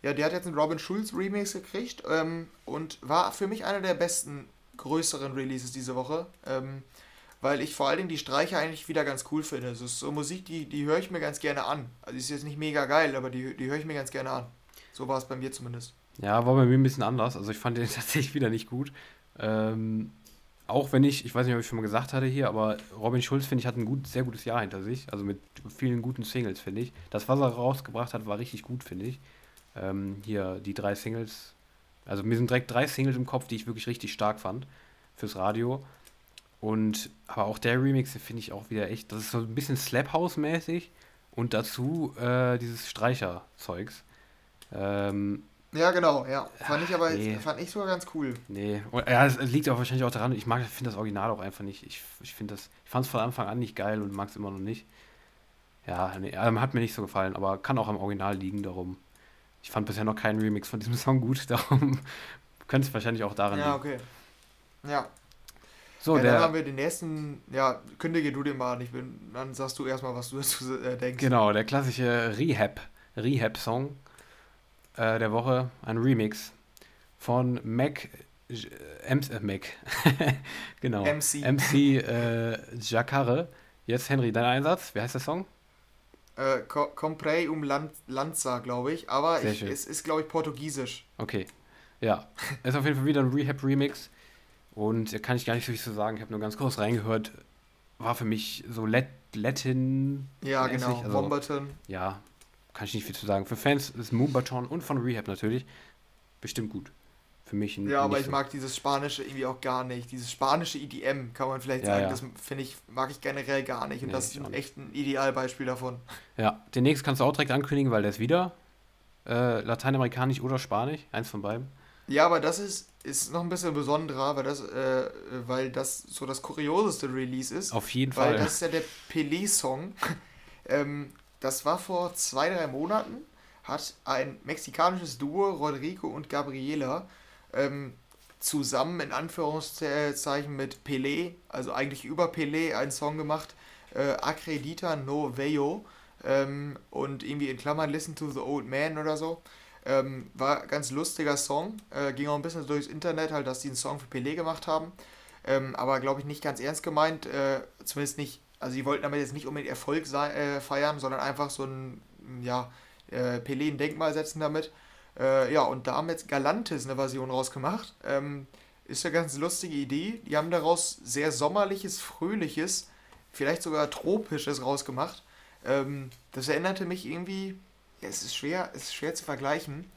Ja, der hat jetzt einen Robin Schulz Remix gekriegt ähm, und war für mich einer der besten größeren Releases diese Woche. Ähm, weil ich vor allen Dingen die Streicher eigentlich wieder ganz cool finde. Es ist so Musik, die, die höre ich mir ganz gerne an. Also ist jetzt nicht mega geil, aber die, die höre ich mir ganz gerne an. So war es bei mir zumindest. Ja, war bei mir ein bisschen anders. Also ich fand den tatsächlich wieder nicht gut. Ähm, auch wenn ich, ich weiß nicht, ob ich schon mal gesagt hatte hier, aber Robin Schulz, finde ich, hat ein gut, sehr gutes Jahr hinter sich. Also mit vielen guten Singles, finde ich. Das, was er rausgebracht hat, war richtig gut, finde ich. Ähm, hier die drei Singles. Also mir sind direkt drei Singles im Kopf, die ich wirklich richtig stark fand fürs Radio. Und aber auch der Remix finde ich auch wieder echt, das ist so ein bisschen Slap House mäßig und dazu äh, dieses Streicherzeugs. Ähm, ja, genau, ja. Fand ich aber nee. fand ich sogar ganz cool. Nee. Und, ja, es liegt auch wahrscheinlich auch daran, ich mag, finde das Original auch einfach nicht. Ich, ich finde das, ich fand es von Anfang an nicht geil und mag es immer noch nicht. Ja, nee, hat mir nicht so gefallen, aber kann auch am Original liegen, darum. Ich fand bisher noch keinen Remix von diesem Song gut, darum könnte es wahrscheinlich auch daran ja, liegen. Ja, okay. Ja. So, ja, der, dann haben wir den nächsten, ja, kündige du den mal, ich bin, dann sagst du erstmal, was du dazu äh, denkst. Genau, der klassische Rehab, Rehab-Song äh, der Woche, ein Remix von Mac, äh, Mac, genau, MC, MC äh, Jacare. Jetzt Henry, dein Einsatz, wie heißt der Song? Äh, Comprei um Lanza, glaube ich, aber ich, es ist, glaube ich, portugiesisch. Okay, ja, ist auf jeden Fall wieder ein Rehab-Remix und kann ich gar nicht so viel zu sagen, ich habe nur ganz kurz reingehört, war für mich so Let Latin. Ja, genau, also, Bomberton. Ja, kann ich nicht viel zu sagen. Für Fans ist Moonbaton und von Rehab natürlich bestimmt gut. Für mich Ja, aber ich mag dieses Spanische irgendwie auch gar nicht. Dieses spanische EDM kann man vielleicht ja, sagen, ja. das finde ich, mag ich generell gar nicht. Und nee, das ist echt ein Idealbeispiel davon. Ja, den nächsten kannst du auch direkt ankündigen, weil der ist wieder äh, lateinamerikanisch oder spanisch, eins von beiden. Ja, aber das ist, ist noch ein bisschen besonderer, weil das, äh, weil das so das kurioseste Release ist. Auf jeden Fall. Weil das ist ja der Pelé-Song. ähm, das war vor zwei, drei Monaten, hat ein mexikanisches Duo, Rodrigo und Gabriela, ähm, zusammen in Anführungszeichen mit Pelé, also eigentlich über Pelé, einen Song gemacht, äh, Acredita no Veo ähm, und irgendwie in Klammern Listen to the Old Man oder so. Ähm, war ganz lustiger Song, äh, ging auch ein bisschen durchs Internet, halt, dass die einen Song für Pelé gemacht haben, ähm, aber glaube ich nicht ganz ernst gemeint, äh, zumindest nicht, also die wollten damit jetzt nicht unbedingt Erfolg sei, äh, feiern, sondern einfach so ein, ja, äh, Pelé ein Denkmal setzen damit. Äh, ja, und da haben jetzt Galantis eine Version rausgemacht. Ähm, ist eine ganz lustige Idee. Die haben daraus sehr sommerliches, fröhliches, vielleicht sogar tropisches rausgemacht. Ähm, das erinnerte mich irgendwie, ja, es ist schwer, es ist schwer zu vergleichen,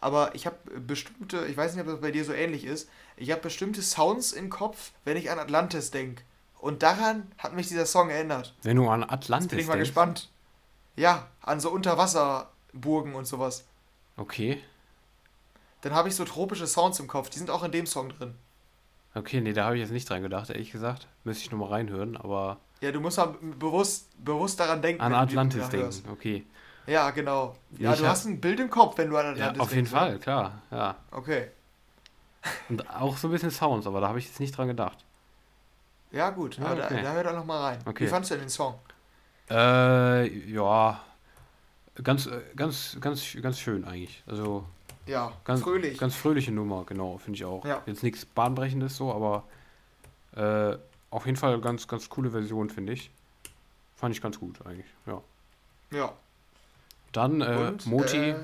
aber ich habe bestimmte, ich weiß nicht, ob das bei dir so ähnlich ist, ich habe bestimmte Sounds im Kopf, wenn ich an Atlantis denke. Und daran hat mich dieser Song erinnert. Wenn du an Atlantis Jetzt bin ich mal denkst. gespannt. Ja, an so Unterwasserburgen und sowas. Okay. Dann habe ich so tropische Sounds im Kopf. Die sind auch in dem Song drin. Okay, nee, da habe ich jetzt nicht dran gedacht, ehrlich gesagt. Müsste ich nochmal reinhören, aber. Ja, du musst bewusst, bewusst daran denken. An Atlantis denken, okay. Ja, genau. Ja, ich du hast ein Bild im Kopf, wenn du an Atlantis ja, auf denkst. Auf jeden Fall, klar, ja. Okay. Und auch so ein bisschen Sounds, aber da habe ich jetzt nicht dran gedacht. Ja, gut, ja, okay. da, da hör doch nochmal rein. Okay. Wie fandest du denn den Song? Äh, ja. Ganz, äh, ganz, ganz, ganz schön eigentlich. Also. Ja, ganz, fröhlich. Ganz fröhliche Nummer, genau, finde ich auch. Ja. Jetzt nichts Bahnbrechendes so, aber äh, auf jeden Fall ganz, ganz coole Version, finde ich. Fand ich ganz gut eigentlich, ja. Ja. Dann äh, Und, Moti. Äh,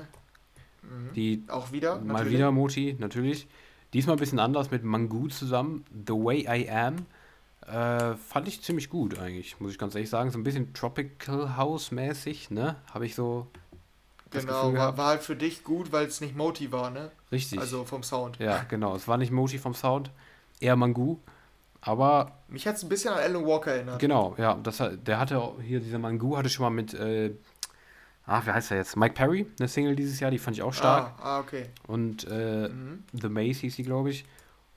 mhm. die auch wieder. Mal natürlich. wieder Moti, natürlich. Diesmal ein bisschen anders mit Mangu zusammen. The Way I Am. Äh, fand ich ziemlich gut eigentlich, muss ich ganz ehrlich sagen. So ein bisschen Tropical House mäßig, ne? Habe ich so. Genau, war, war, halt für dich gut, weil es nicht Moti war, ne? Richtig. Also vom Sound. Ja, genau. Es war nicht Moti vom Sound, eher Mangu. Aber. Mich hat es ein bisschen an Alan Walker erinnert. Genau, ja. Das, der hatte hier, dieser Mangu hatte schon mal mit. Äh, ach, wie heißt er jetzt? Mike Perry, eine Single dieses Jahr, die fand ich auch stark. Ah, ah okay. Und äh, mhm. The Maze hieß sie, glaube ich.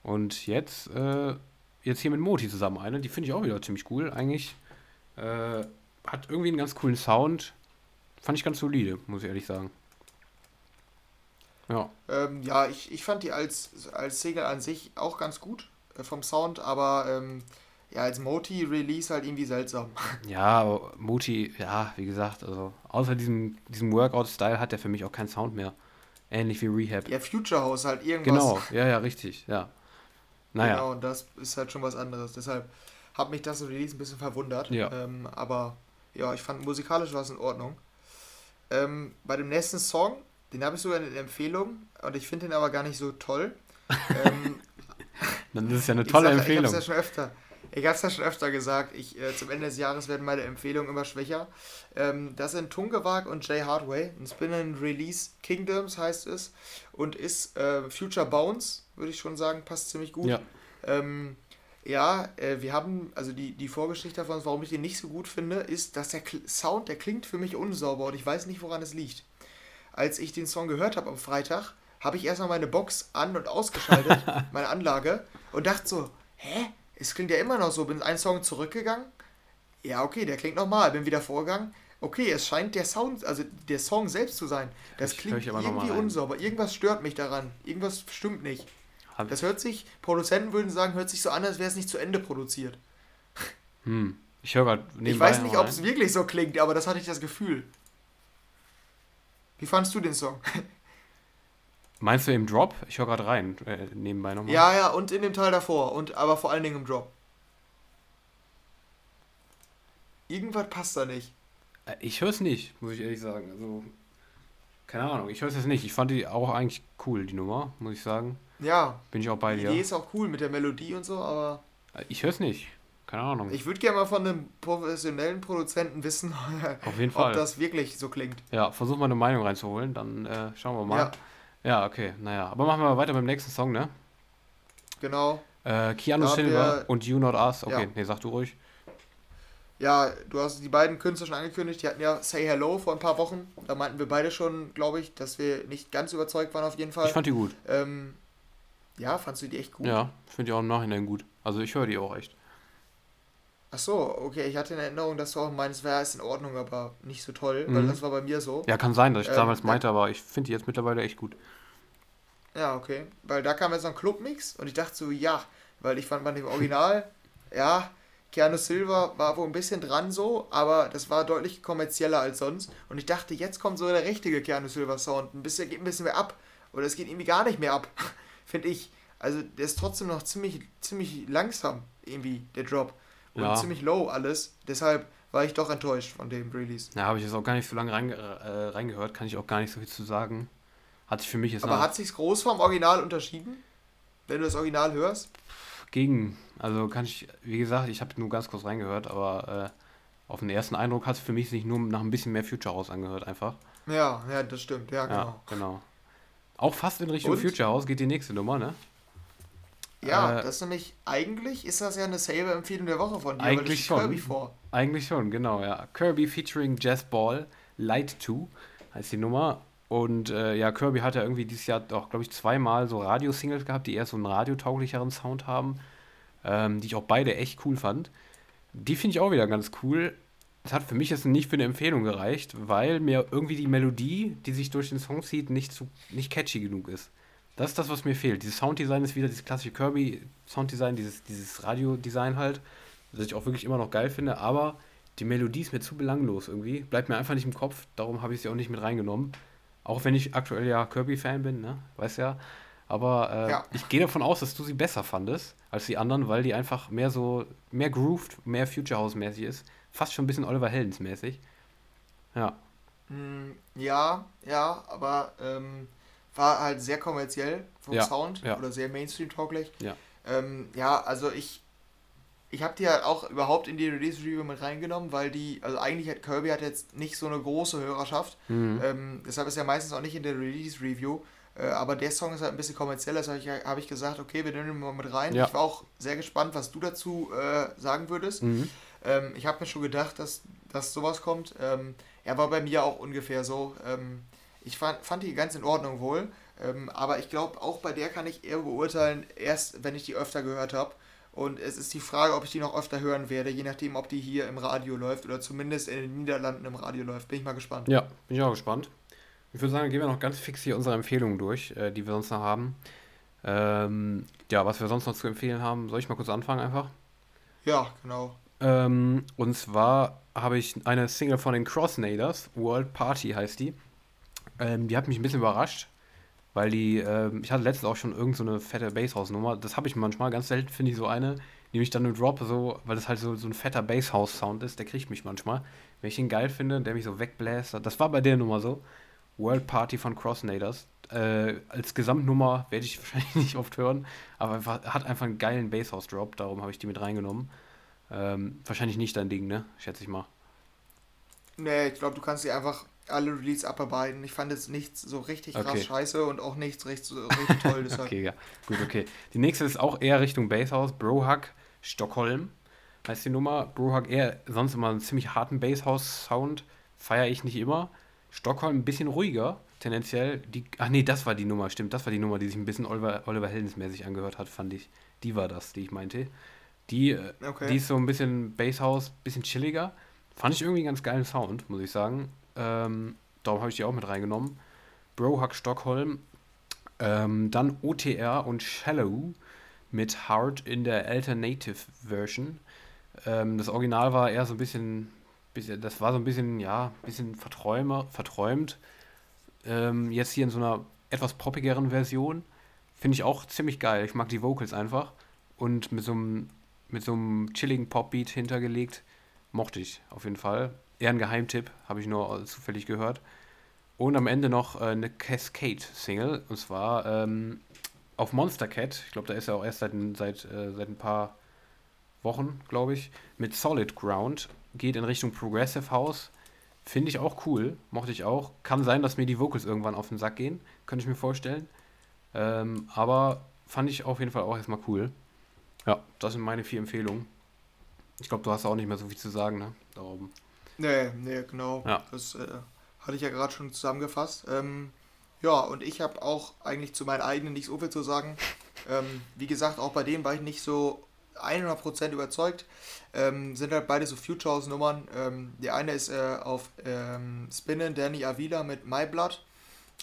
Und jetzt äh, jetzt hier mit Moti zusammen eine. Die finde ich auch wieder ziemlich cool eigentlich. Äh, hat irgendwie einen ganz coolen Sound. Fand ich ganz solide, muss ich ehrlich sagen. Ja. Ähm, ja, ich, ich fand die als, als Single an sich auch ganz gut äh, vom Sound, aber ähm, ja, als Moti-Release halt irgendwie seltsam. Ja, Moti, ja, wie gesagt, also außer diesem, diesem Workout-Style hat der für mich auch keinen Sound mehr. Ähnlich wie Rehab. Ja, Future House halt irgendwas. Genau, ja, ja, richtig, ja. Naja. Genau, und das ist halt schon was anderes. Deshalb hat mich das Release ein bisschen verwundert. Ja. Ähm, aber ja, ich fand musikalisch war es in Ordnung. Ähm, bei dem nächsten Song, den habe ich sogar in Empfehlung und ich finde den aber gar nicht so toll. ähm, Dann ist es ja eine tolle ich sag, Empfehlung. Ich habe es ja schon öfter. Ich habe es ja schon öfter gesagt, ich, äh, zum Ende des Jahres werden meine Empfehlungen immer schwächer. Ähm, das sind Tungewag und Jay Hardway. Ein Spin Release Kingdoms heißt es und ist äh, Future Bounce würde ich schon sagen, passt ziemlich gut. Ja, ähm, ja äh, wir haben, also die, die Vorgeschichte davon, warum ich den nicht so gut finde, ist, dass der Sound, der klingt für mich unsauber und ich weiß nicht, woran es liegt. Als ich den Song gehört habe am Freitag, habe ich erstmal meine Box an- und ausgeschaltet, meine Anlage, und dachte so, hä? Es klingt ja immer noch so. Bin einen Song zurückgegangen. Ja, okay, der klingt normal. Bin wieder vorgegangen. Okay, es scheint der Sound, also der Song selbst zu sein. Das ich klingt irgendwie unsauber. Irgendwas stört mich daran. Irgendwas stimmt nicht. Hab das hört sich, Produzenten würden sagen, hört sich so an, als wäre es nicht zu Ende produziert. Hm. Ich höre gerade Ich weiß nicht, ob es wirklich so klingt, aber das hatte ich das Gefühl. Wie fandest du den Song? Meinst du im Drop? Ich höre gerade rein, äh, nebenbei nochmal. Ja, ja, und in dem Teil davor, und aber vor allen Dingen im Drop. Irgendwas passt da nicht. Äh, ich höre es nicht, muss ich ehrlich sagen. Also, keine Ahnung, ich höre es jetzt nicht. Ich fand die auch eigentlich cool, die Nummer, muss ich sagen. Ja. Bin ich auch bei dir. Die Idee ist auch cool mit der Melodie und so, aber. Ich höre es nicht. Keine Ahnung. Ich würde gerne mal von einem professionellen Produzenten wissen, Auf jeden Fall. ob das wirklich so klingt. Ja, versuch mal eine Meinung reinzuholen, dann äh, schauen wir mal. Ja. Ja, okay, naja. Aber machen wir weiter mit dem nächsten Song, ne? Genau. Äh, Keanu Silver und You Not Us. Okay, ja. nee, sag du ruhig. Ja, du hast die beiden Künstler schon angekündigt, die hatten ja Say Hello vor ein paar Wochen. Da meinten wir beide schon, glaube ich, dass wir nicht ganz überzeugt waren auf jeden Fall. Ich fand die gut. Ähm, ja, fandst du die echt gut? Ja, ich finde die auch im Nachhinein gut. Also ich höre die auch echt. Ach so, okay, ich hatte in Erinnerung, dass du auch meinst, wäre es in Ordnung, aber nicht so toll, weil Mhm. das war bei mir so. Ja, kann sein, dass ich Ähm, damals da- meinte, aber ich finde die jetzt mittlerweile echt gut. Ja, okay. Weil da kam jetzt so ein Clubmix und ich dachte so, ja, weil ich fand bei dem Original, ja, Keanu Silva war wohl ein bisschen dran so, aber das war deutlich kommerzieller als sonst. Und ich dachte, jetzt kommt so der richtige Keanu Silva Sound. Ein bisschen, geht ein bisschen mehr ab. Oder es geht irgendwie gar nicht mehr ab, finde ich. Also der ist trotzdem noch ziemlich, ziemlich langsam, irgendwie, der Drop. Und Ja. ziemlich low alles. Deshalb war ich doch enttäuscht von dem Release. Ja, habe ich jetzt auch gar nicht so lange reinge äh, reingehört, kann ich auch gar nicht so viel zu sagen. Hat sich für mich jetzt Aber hat sich's groß vom Original unterschieden? Wenn du das Original hörst? gegen, also kann ich, wie gesagt, ich habe nur ganz kurz reingehört, aber äh, auf den ersten Eindruck hat es für mich sich nur nach ein bisschen mehr Future House angehört einfach. Ja, ja, das stimmt. Ja, Ja, genau. genau. Auch fast in Richtung Und? Future House geht die nächste Nummer, ne? Ja, Äh, das ist nämlich, eigentlich ist das ja eine selbe Empfehlung der Woche von dir, weil Eigentlich das steht schon. Kirby vor. Eigentlich schon, genau, ja. Kirby featuring Jazz Ball, Light 2 heißt die Nummer. Und äh, ja, Kirby hat ja irgendwie dieses Jahr auch, glaube ich, zweimal so Radio-Singles gehabt, die eher so einen radiotauglicheren Sound haben, ähm, die ich auch beide echt cool fand. Die finde ich auch wieder ganz cool. Das hat für mich jetzt nicht für eine Empfehlung gereicht, weil mir irgendwie die Melodie, die sich durch den Song zieht, nicht, zu, nicht catchy genug ist. Das ist das, was mir fehlt. Dieses Sounddesign ist wieder dieses klassische Kirby-Sounddesign, dieses, dieses Radio-Design halt, das ich auch wirklich immer noch geil finde, aber die Melodie ist mir zu belanglos irgendwie. Bleibt mir einfach nicht im Kopf, darum habe ich sie auch nicht mit reingenommen. Auch wenn ich aktuell ja Kirby-Fan bin, ne? Weißt ja. Aber äh, Ja. ich gehe davon aus, dass du sie besser fandest als die anderen, weil die einfach mehr so, mehr grooved, mehr Future House-mäßig ist. Fast schon ein bisschen Oliver Heldens-mäßig. Ja. Hm, ja, ja, aber ähm, war halt sehr kommerziell vom Ja, Sound ja. oder sehr Mainstream-tauglich. Ja. Ähm, ja, also ich, ich habe die halt auch überhaupt in die Release-Review mit reingenommen, weil die, also eigentlich hat Kirby hat jetzt nicht so eine große Hörerschaft. Mhm. Ähm, deshalb ist er meistens auch nicht in der Release-Review. Äh, aber der Song ist halt ein bisschen kommerzieller, deshalb habe ich, hab ich gesagt, okay, wir nehmen ihn mal mit rein. Ja. Ich war auch sehr gespannt, was du dazu äh, sagen würdest. Mhm. Ähm, ich habe mir schon gedacht, dass, dass sowas kommt. Ähm, er war bei mir auch ungefähr so. Ich fand, fand die ganz in Ordnung wohl. Ähm, aber ich glaube, auch bei der kann ich eher beurteilen, erst wenn ich die öfter gehört habe. Und es ist die Frage, ob ich die noch öfter hören werde, je nachdem, ob die hier im Radio läuft oder zumindest in den Niederlanden im Radio läuft. Bin ich mal gespannt. Ja, bin ich auch gespannt. Ich würde sagen, gehen wir noch ganz fix hier unsere Empfehlungen durch, äh, die wir sonst noch haben. Ähm, ja, was wir sonst noch zu empfehlen haben, soll ich mal kurz anfangen einfach? Ja, genau. Ähm, und zwar habe ich eine Single von den Crossnaders, World Party heißt die. Ähm, die hat mich ein bisschen überrascht, weil die, ähm, ich hatte letztens auch schon irgend so fette Basshouse-Nummer. Das habe ich manchmal, ganz selten finde ich so eine, die mich dann nur droppe, so, weil das halt so, so ein fetter Basshouse-Sound ist, der kriegt mich manchmal. Wenn ich ihn geil finde, der mich so wegbläst. Das war bei der Nummer so. World Party von Crossnaders. Äh, als Gesamtnummer werde ich wahrscheinlich nicht oft hören, aber einfach, hat einfach einen geilen Basshouse-Drop, darum habe ich die mit reingenommen. Ähm, wahrscheinlich nicht dein Ding, ne? Schätze ich mal. Nee, ich glaube, du kannst die einfach alle Release abarbeiten. Ich fand jetzt nichts so richtig krass Okay. scheiße und auch nichts richtig, so richtig toll. Deshalb. Okay, ja. Gut, okay. Die nächste ist auch eher Richtung Basshouse. Brohack, Stockholm heißt die Nummer. Brohack eher sonst immer einen ziemlich harten Basshouse-Sound. Feiere ich nicht immer. Stockholm ein bisschen ruhiger, tendenziell. Die, ach nee, das war die Nummer, stimmt. Das war die Nummer, die sich ein bisschen Oliver, Oliver Heldens-mäßig angehört hat, fand ich. Die war das, die ich meinte. Die, äh, Okay. die ist so ein bisschen Basshouse, bisschen chilliger. Fand ich irgendwie einen ganz geilen Sound, muss ich sagen. Ähm, darum habe ich die auch mit reingenommen. Brohack Stockholm. Ähm, dann OTR und Shallow mit Hard in der Alternative Version. Ähm, das Original war eher so ein bisschen, bisschen das war so ein bisschen, ja, bisschen verträumer, verträumt. Ähm, jetzt hier in so einer etwas poppigeren Version. Finde ich auch ziemlich geil. Ich mag die Vocals einfach. Und mit so einem, mit so einem chilligen Popbeat hintergelegt. Mochte ich auf jeden Fall. Eher ein Geheimtipp, habe ich nur zufällig gehört. Und am Ende noch äh, eine Cascade-Single. Und zwar ähm, auf Monster Cat. Ich glaube, da ist er auch erst seit, seit, äh, seit ein paar Wochen, glaube ich. Mit Solid Ground. Geht in Richtung Progressive House. Finde ich auch cool. Mochte ich auch. Kann sein, dass mir die Vocals irgendwann auf den Sack gehen. Könnte ich mir vorstellen. Ähm, aber fand ich auf jeden Fall auch erstmal cool. Ja, das sind meine vier Empfehlungen. Ich glaube, du hast auch nicht mehr so viel zu sagen, ne? Darum. Nee, nee, genau. Ja. Das äh, hatte ich ja gerade schon zusammengefasst. Ähm, ja, und ich habe auch eigentlich zu meinen eigenen nicht so viel zu sagen. Ähm, wie gesagt, auch bei dem war ich nicht so 100% überzeugt. Ähm, sind halt beide so Future House Nummern. Ähm, die eine ist äh, auf ähm, Spinnen Danny Avila mit My Blood.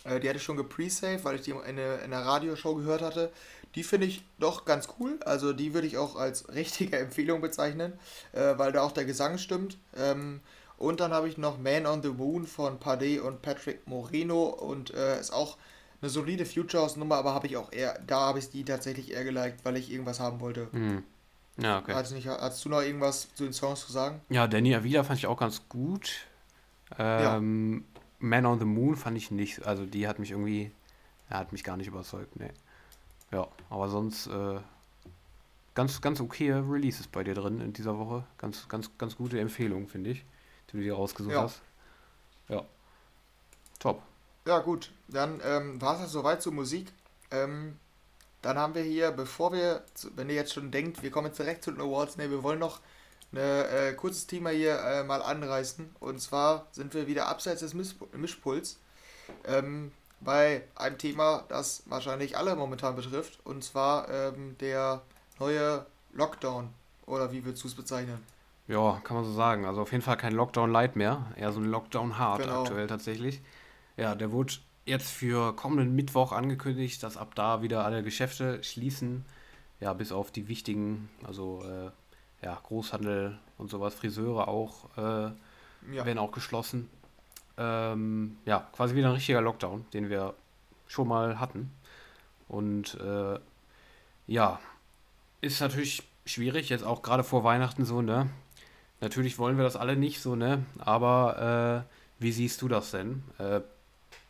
Äh, die hatte ich schon gepresaved, weil ich die in, eine, in einer Radioshow gehört hatte. Die finde ich doch ganz cool. Also die würde ich auch als richtige Empfehlung bezeichnen, äh, weil da auch der Gesang stimmt. Ähm, und dann habe ich noch Man on the Moon von Pade und Patrick Moreno und äh, ist auch eine solide Future House Nummer, aber habe ich auch eher, da habe ich die tatsächlich eher geliked, weil ich irgendwas haben wollte. Hm. Ja, okay. Hast, nicht, hast du noch irgendwas zu den Songs zu sagen? Ja, Danny Avila fand ich auch ganz gut. Ähm, ja. Man on the Moon fand ich nicht, also die hat mich irgendwie, er hat mich gar nicht überzeugt, ne. Ja, aber sonst äh, ganz, ganz okay Releases bei dir drin in dieser Woche. Ganz, ganz, ganz gute Empfehlung, finde ich, du dir rausgesucht ja. hast. Ja. Top. Ja, gut. Dann ähm, war es das soweit zur Musik. Ähm, dann haben wir hier, bevor wir, wenn ihr jetzt schon denkt, wir kommen jetzt direkt zu den Awards, ne, wir wollen noch ein äh, kurzes Thema hier äh, mal anreißen. Und zwar sind wir wieder abseits des Misch Mischpuls ähm, bei einem Thema, das wahrscheinlich alle momentan betrifft. Und zwar ähm, der neue Lockdown. Oder wie würdest du es bezeichnen? Ja, kann man so sagen. Also auf jeden Fall kein Lockdown Light mehr. Eher so ein Lockdown Hard genau. aktuell tatsächlich. Ja, der wurde jetzt für kommenden Mittwoch angekündigt, dass ab da wieder alle Geschäfte schließen. Ja, bis auf die wichtigen, also äh, ja, Großhandel und sowas, Friseure auch, äh, ja. werden auch geschlossen. Ähm, ja, quasi wieder ein richtiger Lockdown, den wir schon mal hatten. Und äh, ja, ist natürlich schwierig, jetzt auch gerade vor Weihnachten so, ne? Natürlich wollen wir das alle nicht so, ne? Aber äh, wie siehst du das denn? Äh,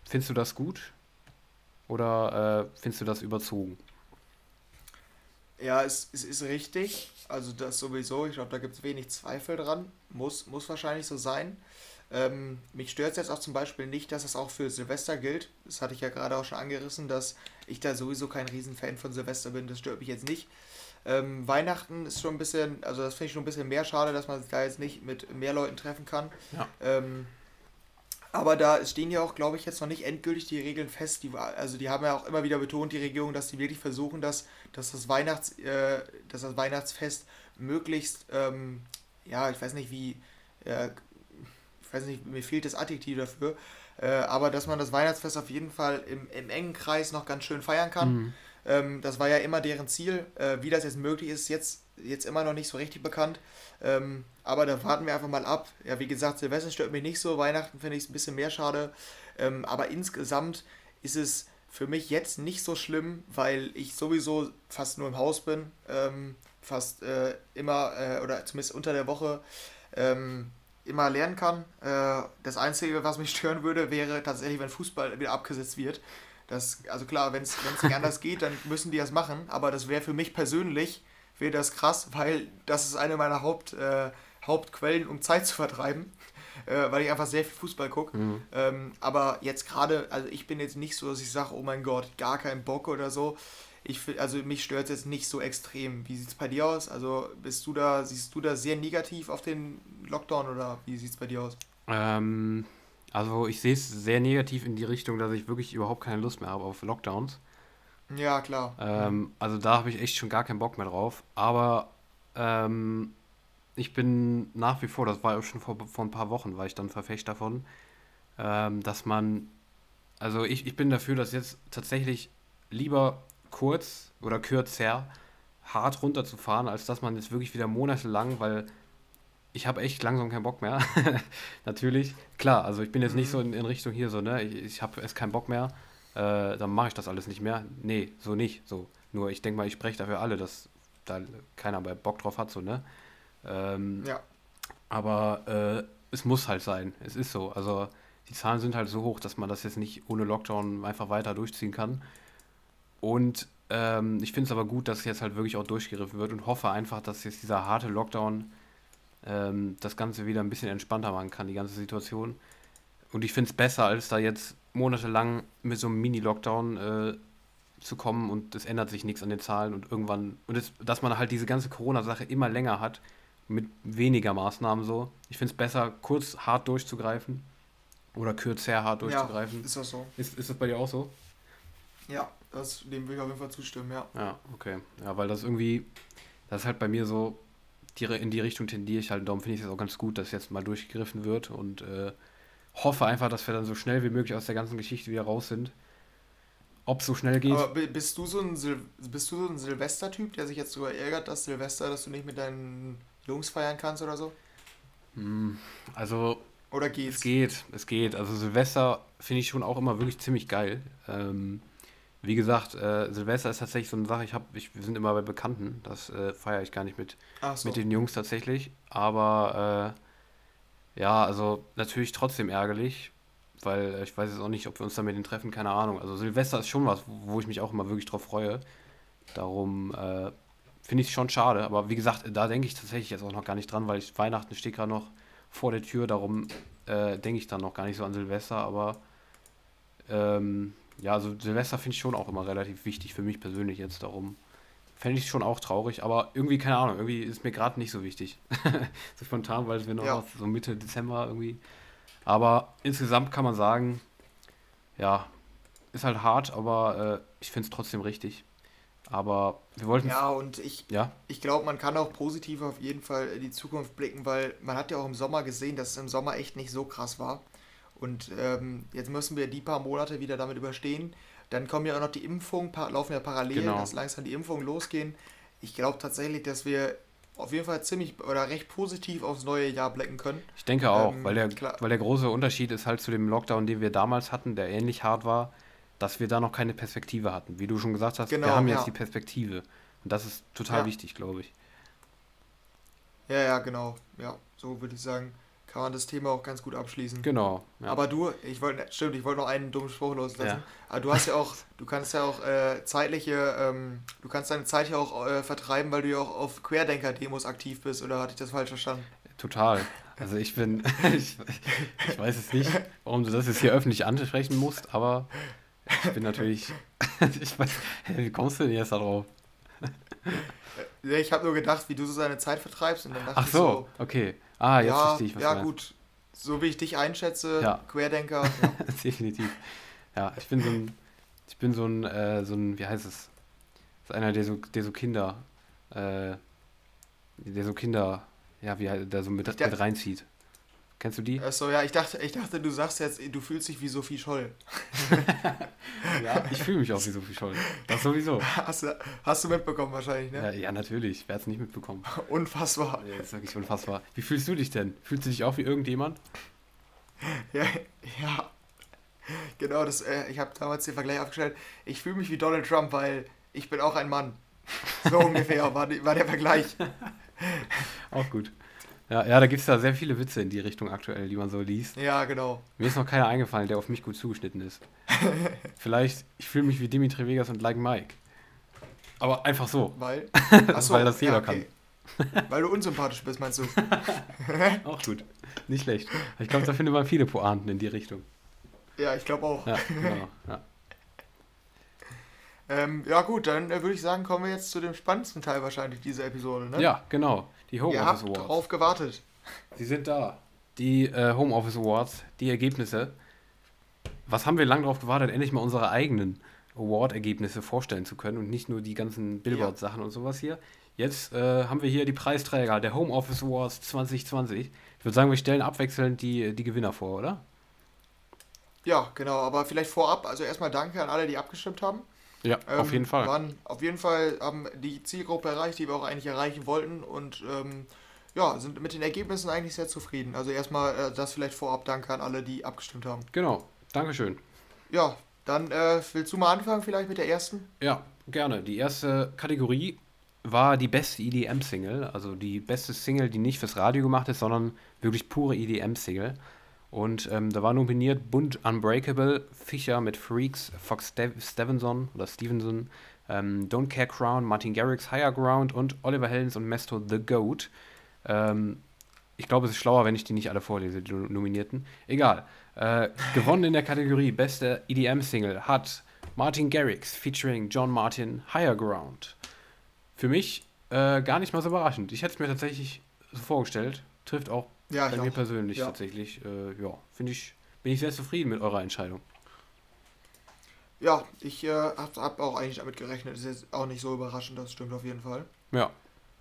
Findest du das gut? Oder äh, findest du das überzogen? Ja, es, es ist richtig. Also das sowieso. Ich glaube, da gibt es wenig Zweifel dran. Muss, muss wahrscheinlich so sein. Ähm, mich stört es jetzt auch zum Beispiel nicht, dass es auch für Silvester gilt. Das hatte ich ja gerade auch schon angerissen, dass ich da sowieso kein Riesenfan von Silvester bin. Das stört mich jetzt nicht. Ähm, Weihnachten ist schon ein bisschen, also das finde ich schon ein bisschen mehr schade, dass man sich da jetzt nicht mit mehr Leuten treffen kann. Ja. Ähm, aber da stehen ja auch, glaube ich, jetzt noch nicht endgültig die Regeln fest. Die, also die haben ja auch immer wieder betont, die Regierung, dass sie wirklich versuchen, dass, dass, das, Weihnachts, äh, dass das Weihnachtsfest möglichst, ähm, ja, ich weiß nicht wie, äh, ich weiß nicht, mir fehlt das Adjektiv dafür, äh, aber dass man das Weihnachtsfest auf jeden Fall im, im engen Kreis noch ganz schön feiern kann. Mhm. Ähm, das war ja immer deren Ziel. Äh, wie das jetzt möglich ist, jetzt, jetzt immer noch nicht so richtig bekannt. Ähm, aber da warten wir einfach mal ab. Ja, wie gesagt, Silvester stört mich nicht so, Weihnachten finde ich es ein bisschen mehr schade. Ähm, aber insgesamt ist es für mich jetzt nicht so schlimm, weil ich sowieso fast nur im Haus bin. Ähm, fast äh, immer, äh, oder zumindest unter der Woche, ähm, immer lernen kann. Äh, das Einzige, was mich stören würde, wäre tatsächlich, wenn Fußball wieder abgesetzt wird. Das, also klar, wenn es nicht anders geht, dann müssen die das machen. Aber das wäre für mich persönlich wäre das krass, weil das ist eine meiner Haupt, äh, Hauptquellen, um Zeit zu vertreiben, äh, weil ich einfach sehr viel Fußball gucke. Mhm. Ähm, aber jetzt gerade, also ich bin jetzt nicht so, dass ich sage, oh mein Gott, gar keinen Bock oder so. Ich, also mich stört es jetzt nicht so extrem. Wie sieht es bei dir aus? Also bist du da, siehst du da sehr negativ auf den Lockdown oder wie sieht es bei dir aus? Ähm, also ich sehe es sehr negativ in die Richtung, dass ich wirklich überhaupt keine Lust mehr habe auf Lockdowns. Ja, klar. Ähm, also da habe ich echt schon gar keinen Bock mehr drauf. Aber ähm, ich bin nach wie vor, das war auch schon vor, vor ein paar Wochen, war ich dann Verfechter davon, ähm, dass man, also ich, ich bin dafür, dass jetzt tatsächlich lieber kurz oder kürzer hart runterzufahren, als dass man jetzt wirklich wieder monatelang, weil ich habe echt langsam keinen Bock mehr. Natürlich, klar, also ich bin jetzt nicht so in, in Richtung hier so, ne, ich, ich habe erst keinen Bock mehr, äh, dann mache ich das alles nicht mehr. Nee, so nicht, so. Nur ich denke mal, ich spreche dafür alle, dass da keiner mehr Bock drauf hat, so, ne. Ähm, ja. Aber äh, es muss halt sein. Es ist so. Also die Zahlen sind halt so hoch, dass man das jetzt nicht ohne Lockdown einfach weiter durchziehen kann. Und ähm, ich finde es aber gut, dass jetzt halt wirklich auch durchgegriffen wird und hoffe einfach, dass jetzt dieser harte Lockdown ähm, das Ganze wieder ein bisschen entspannter machen kann, die ganze Situation. Und ich finde es besser, als da jetzt monatelang mit so einem Mini-Lockdown äh, zu kommen und es ändert sich nichts an den Zahlen und irgendwann, und es, dass man halt diese ganze Corona-Sache immer länger hat mit weniger Maßnahmen so. Ich finde es besser, kurz hart durchzugreifen oder kürzer hart durchzugreifen. Ja, ist das so. Ist, ist das bei dir auch so? Ja, das, dem will ich auf jeden Fall zustimmen, ja. Ja, okay. Ja, weil das irgendwie, das ist halt bei mir so, die, in die Richtung tendiere ich halt. Darum finde ich es auch ganz gut, dass jetzt mal durchgegriffen wird und äh, hoffe einfach, dass wir dann so schnell wie möglich aus der ganzen Geschichte wieder raus sind. Ob es so schnell geht. Aber bist du so ein, Sil bist du so ein Silvester-Typ, der sich jetzt darüber ärgert, dass Silvester, dass du nicht mit deinen Jungs feiern kannst oder so? Hm, also. Oder geht's? Es geht, es geht. Also Silvester finde ich schon auch immer wirklich ziemlich geil. Ähm, wie gesagt, äh, Silvester ist tatsächlich so eine Sache, ich habe, ich, wir sind immer bei Bekannten, das äh, feiere ich gar nicht mit, so. mit den Jungs tatsächlich. Aber äh, ja, also natürlich trotzdem ärgerlich, weil ich weiß jetzt auch nicht, ob wir uns damit treffen, keine Ahnung. Also Silvester ist schon was, wo ich mich auch immer wirklich drauf freue. Darum äh, finde ich es schon schade. Aber wie gesagt, da denke ich tatsächlich jetzt auch noch gar nicht dran, weil ich, Weihnachten steht gerade noch vor der Tür. Darum äh, denke ich dann noch gar nicht so an Silvester. Aber ähm, ja, also Silvester finde ich schon auch immer relativ wichtig für mich persönlich jetzt. Darum fände ich es schon auch traurig. Aber irgendwie, keine Ahnung, irgendwie ist mir gerade nicht so wichtig. so spontan, weil wir noch ja. so Mitte Dezember irgendwie aber insgesamt kann man sagen, ja, ist halt hart, aber äh, ich finde es trotzdem richtig. Aber wir wollten. Ja, und ich, ja? ich glaube, man kann auch positiv auf jeden Fall in die Zukunft blicken, weil man hat ja auch im Sommer gesehen, dass es im Sommer echt nicht so krass war. Und ähm, jetzt müssen wir die paar Monate wieder damit überstehen. Dann kommen ja auch noch die Impfungen, laufen ja parallel, genau. dass langsam die Impfungen losgehen. Ich glaube tatsächlich, dass wir auf jeden Fall ziemlich oder recht positiv aufs neue Jahr blicken können. Ich denke auch, ähm, weil, der, weil der große Unterschied ist halt zu dem Lockdown, den wir damals hatten, der ähnlich hart war, dass wir da noch keine Perspektive hatten. Wie du schon gesagt hast, genau, wir haben jetzt ja. die Perspektive. Und das ist total ja. wichtig, glaube ich. Ja, ja, genau. Ja, so würde ich sagen kann man das Thema auch ganz gut abschließen. Genau. Ja. Aber du, ich wollte, stimmt, ich wollte noch einen dummen Spruch loslassen. Ja. Aber du hast ja auch, du kannst ja auch äh, zeitliche, ähm, du kannst deine Zeit ja auch äh, vertreiben, weil du ja auch auf Querdenker-Demos aktiv bist, oder hatte ich das falsch verstanden? Total. Also ich bin, ich, ich weiß es nicht, warum du das jetzt hier öffentlich ansprechen musst, aber ich bin natürlich, ich weiß, wie kommst du denn jetzt darauf? Ich habe nur gedacht, wie du so deine Zeit vertreibst und dann dachte Ach so, so okay. Ah, jetzt ja, verstehe ich, was Ja, gut. So wie ich dich einschätze, ja. Querdenker. Ja. Definitiv. Ja, ich bin so ein, ich bin so ein, äh, so ein, wie heißt es? Das ist einer, der so, der so Kinder, äh, der so Kinder, ja, wie der so mit, mit reinzieht. Kennst du die? Achso, ja, ich dachte, ich dachte, du sagst jetzt, du fühlst dich wie Sophie Scholl. ja, ich fühle mich auch wie Sophie Scholl. Das sowieso. Hast du, hast du mitbekommen wahrscheinlich, ne? Ja, ja natürlich. Wer hat es nicht mitbekommen? Unfassbar. Ja, das ist wirklich unfassbar. Wie fühlst du dich denn? Fühlst du dich auch wie irgendjemand? Ja, ja. Genau, das, äh, ich habe damals den Vergleich aufgestellt. Ich fühle mich wie Donald Trump, weil ich bin auch ein Mann. So ungefähr war, war der Vergleich. auch gut. Ja, ja da gibt es ja sehr viele Witze in die Richtung aktuell, die man so liest. Ja, genau. Mir ist noch keiner eingefallen, der auf mich gut zugeschnitten ist. Vielleicht, ich fühle mich wie Dimitri Vegas und Like Mike. Aber einfach so. Weil? Achso, Weil das jeder ja, okay. kann. Weil du unsympathisch bist, meinst du? auch gut. Nicht schlecht. Ich glaube, da findet man viele Pointen in die Richtung. Ja, ich glaube auch. Ja, genau. Ja. Ähm, ja gut, dann äh, würde ich sagen, kommen wir jetzt zu dem spannendsten Teil wahrscheinlich dieser Episode, ne? Ja, genau. Die Homeoffice Awards. drauf gewartet. Sie sind da. Die äh, Homeoffice Awards, die Ergebnisse. Was haben wir lange darauf gewartet, endlich mal unsere eigenen Award-Ergebnisse vorstellen zu können und nicht nur die ganzen Billboard-Sachen ja. und sowas hier. Jetzt äh, haben wir hier die Preisträger der Homeoffice Awards 2020. Ich würde sagen, wir stellen abwechselnd die, die Gewinner vor, oder? Ja, genau, aber vielleicht vorab, also erstmal danke an alle, die abgestimmt haben. Ja, ähm, auf jeden Fall. Waren auf jeden Fall haben die Zielgruppe erreicht, die wir auch eigentlich erreichen wollten und ähm, ja, sind mit den Ergebnissen eigentlich sehr zufrieden. Also erstmal äh, das vielleicht vorab danke an alle, die abgestimmt haben. Genau, Dankeschön. Ja, dann äh, willst du mal anfangen vielleicht mit der ersten? Ja, gerne. Die erste Kategorie war die beste EDM-Single, also die beste Single, die nicht fürs Radio gemacht ist, sondern wirklich pure EDM-Single. Und ähm, da war nominiert Bund Unbreakable, Fischer mit Freaks, Fox Stevenson oder Stevenson, ähm, Don't Care Crown, Martin Garrix Higher Ground und Oliver Heldens und Mesto The Goat. Ähm, ich glaube, es ist schlauer, wenn ich die nicht alle vorlese, die Nominierten. Egal. Äh, gewonnen in der Kategorie Beste EDM-Single hat Martin Garrix featuring John Martin Higher Ground. Für mich äh, gar nicht mal so überraschend. Ich hätte es mir tatsächlich so vorgestellt. Trifft auch ja, Bei mir auch. persönlich ja. tatsächlich, äh, ja, finde ich, bin ich sehr zufrieden mit eurer Entscheidung. Ja, ich äh, habe hab auch eigentlich damit gerechnet. Das ist jetzt auch nicht so überraschend, das stimmt auf jeden Fall. Ja.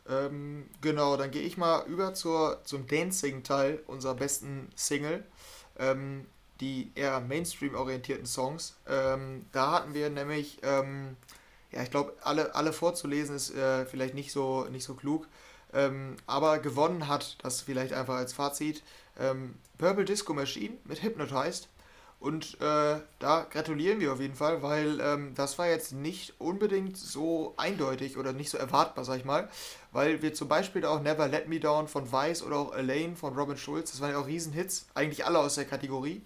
Ähm, genau, dann gehe ich mal über zur, zum Dancing-Teil unserer besten Single. Ähm, die eher Mainstream-orientierten Songs. Ähm, da hatten wir nämlich, ähm, ja, ich glaube, alle, alle vorzulesen ist äh, vielleicht nicht so, nicht so klug. Ähm, aber gewonnen hat, das vielleicht einfach als Fazit, ähm, Purple Disco Machine mit Hypnotized. Und äh, da gratulieren wir auf jeden Fall, weil ähm, das war jetzt nicht unbedingt so eindeutig oder nicht so erwartbar, sag ich mal. Weil wir zum Beispiel auch Never Let Me Down von Vice oder auch Elaine von Robin Schulz, das waren ja auch Riesenhits, eigentlich alle aus der Kategorie.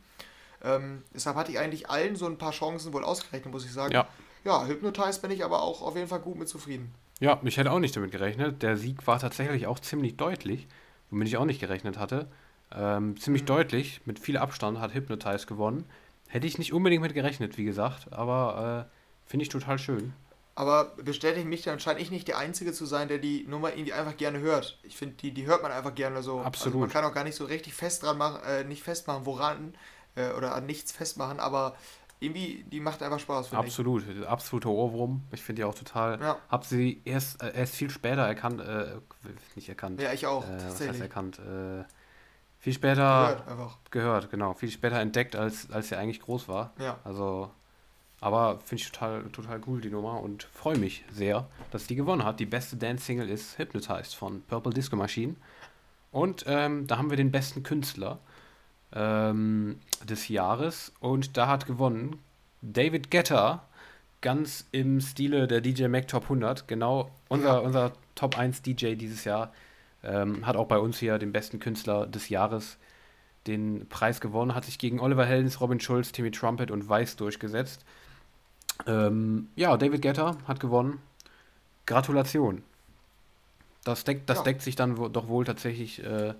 Ähm, deshalb hatte ich eigentlich allen so ein paar Chancen wohl ausgerechnet, muss ich sagen. Ja. Ja, Hypnotize bin ich aber auch auf jeden Fall gut mit zufrieden. Ja, ich hätte auch nicht damit gerechnet. Der Sieg war tatsächlich auch ziemlich deutlich, womit ich auch nicht gerechnet hatte. Ähm, ziemlich mhm. deutlich, mit viel Abstand hat Hypnotize gewonnen. Hätte ich nicht unbedingt mit gerechnet, wie gesagt, aber äh, finde ich total schön. Aber bestätigt mich, dann scheine ich nicht der Einzige zu sein, der die Nummer irgendwie einfach gerne hört. Ich finde, die, die hört man einfach gerne so. Absolut. Also man kann auch gar nicht so richtig fest dran machen, äh, nicht festmachen, woran äh, oder an nichts festmachen, aber irgendwie, die macht einfach Spaß. Absolut, ich. absoluter Ohrwurm. Ich finde die auch total. Ja. Hab sie erst, äh, erst viel später erkannt, äh, nicht erkannt. Ja, ich auch. Äh, was heißt erkannt? Äh, viel später gehört, gehört, genau. Viel später entdeckt, als, als sie eigentlich groß war. Ja. Also, aber finde ich total, total cool, die Nummer, und freue mich sehr, dass die gewonnen hat. Die beste Dance-Single ist Hypnotized von Purple Disco Machine. Und ähm, da haben wir den besten Künstler ähm, des Jahres und da hat gewonnen David Guetta, ganz im Stile der DJ Mac Top 100, genau unser, ja. unser Top 1 DJ dieses Jahr, ähm, hat auch bei uns hier den besten Künstler des Jahres den Preis gewonnen, hat sich gegen Oliver Heldens, Robin Schulz, Timmy Trumpet und Weiss durchgesetzt. Ähm, ja, David Guetta hat gewonnen. Gratulation. Das, deckt, das ja. deckt sich dann doch wohl tatsächlich äh,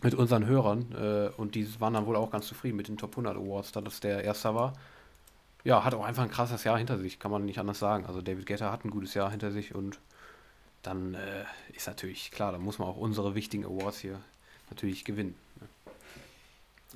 mit unseren Hörern äh, und die waren dann wohl auch ganz zufrieden mit den Top 100 Awards, da das der erste war. Ja, hat auch einfach ein krasses Jahr hinter sich, kann man nicht anders sagen. Also David Guetta hat ein gutes Jahr hinter sich und dann äh, ist natürlich klar, da muss man auch unsere wichtigen Awards hier natürlich gewinnen. Ne?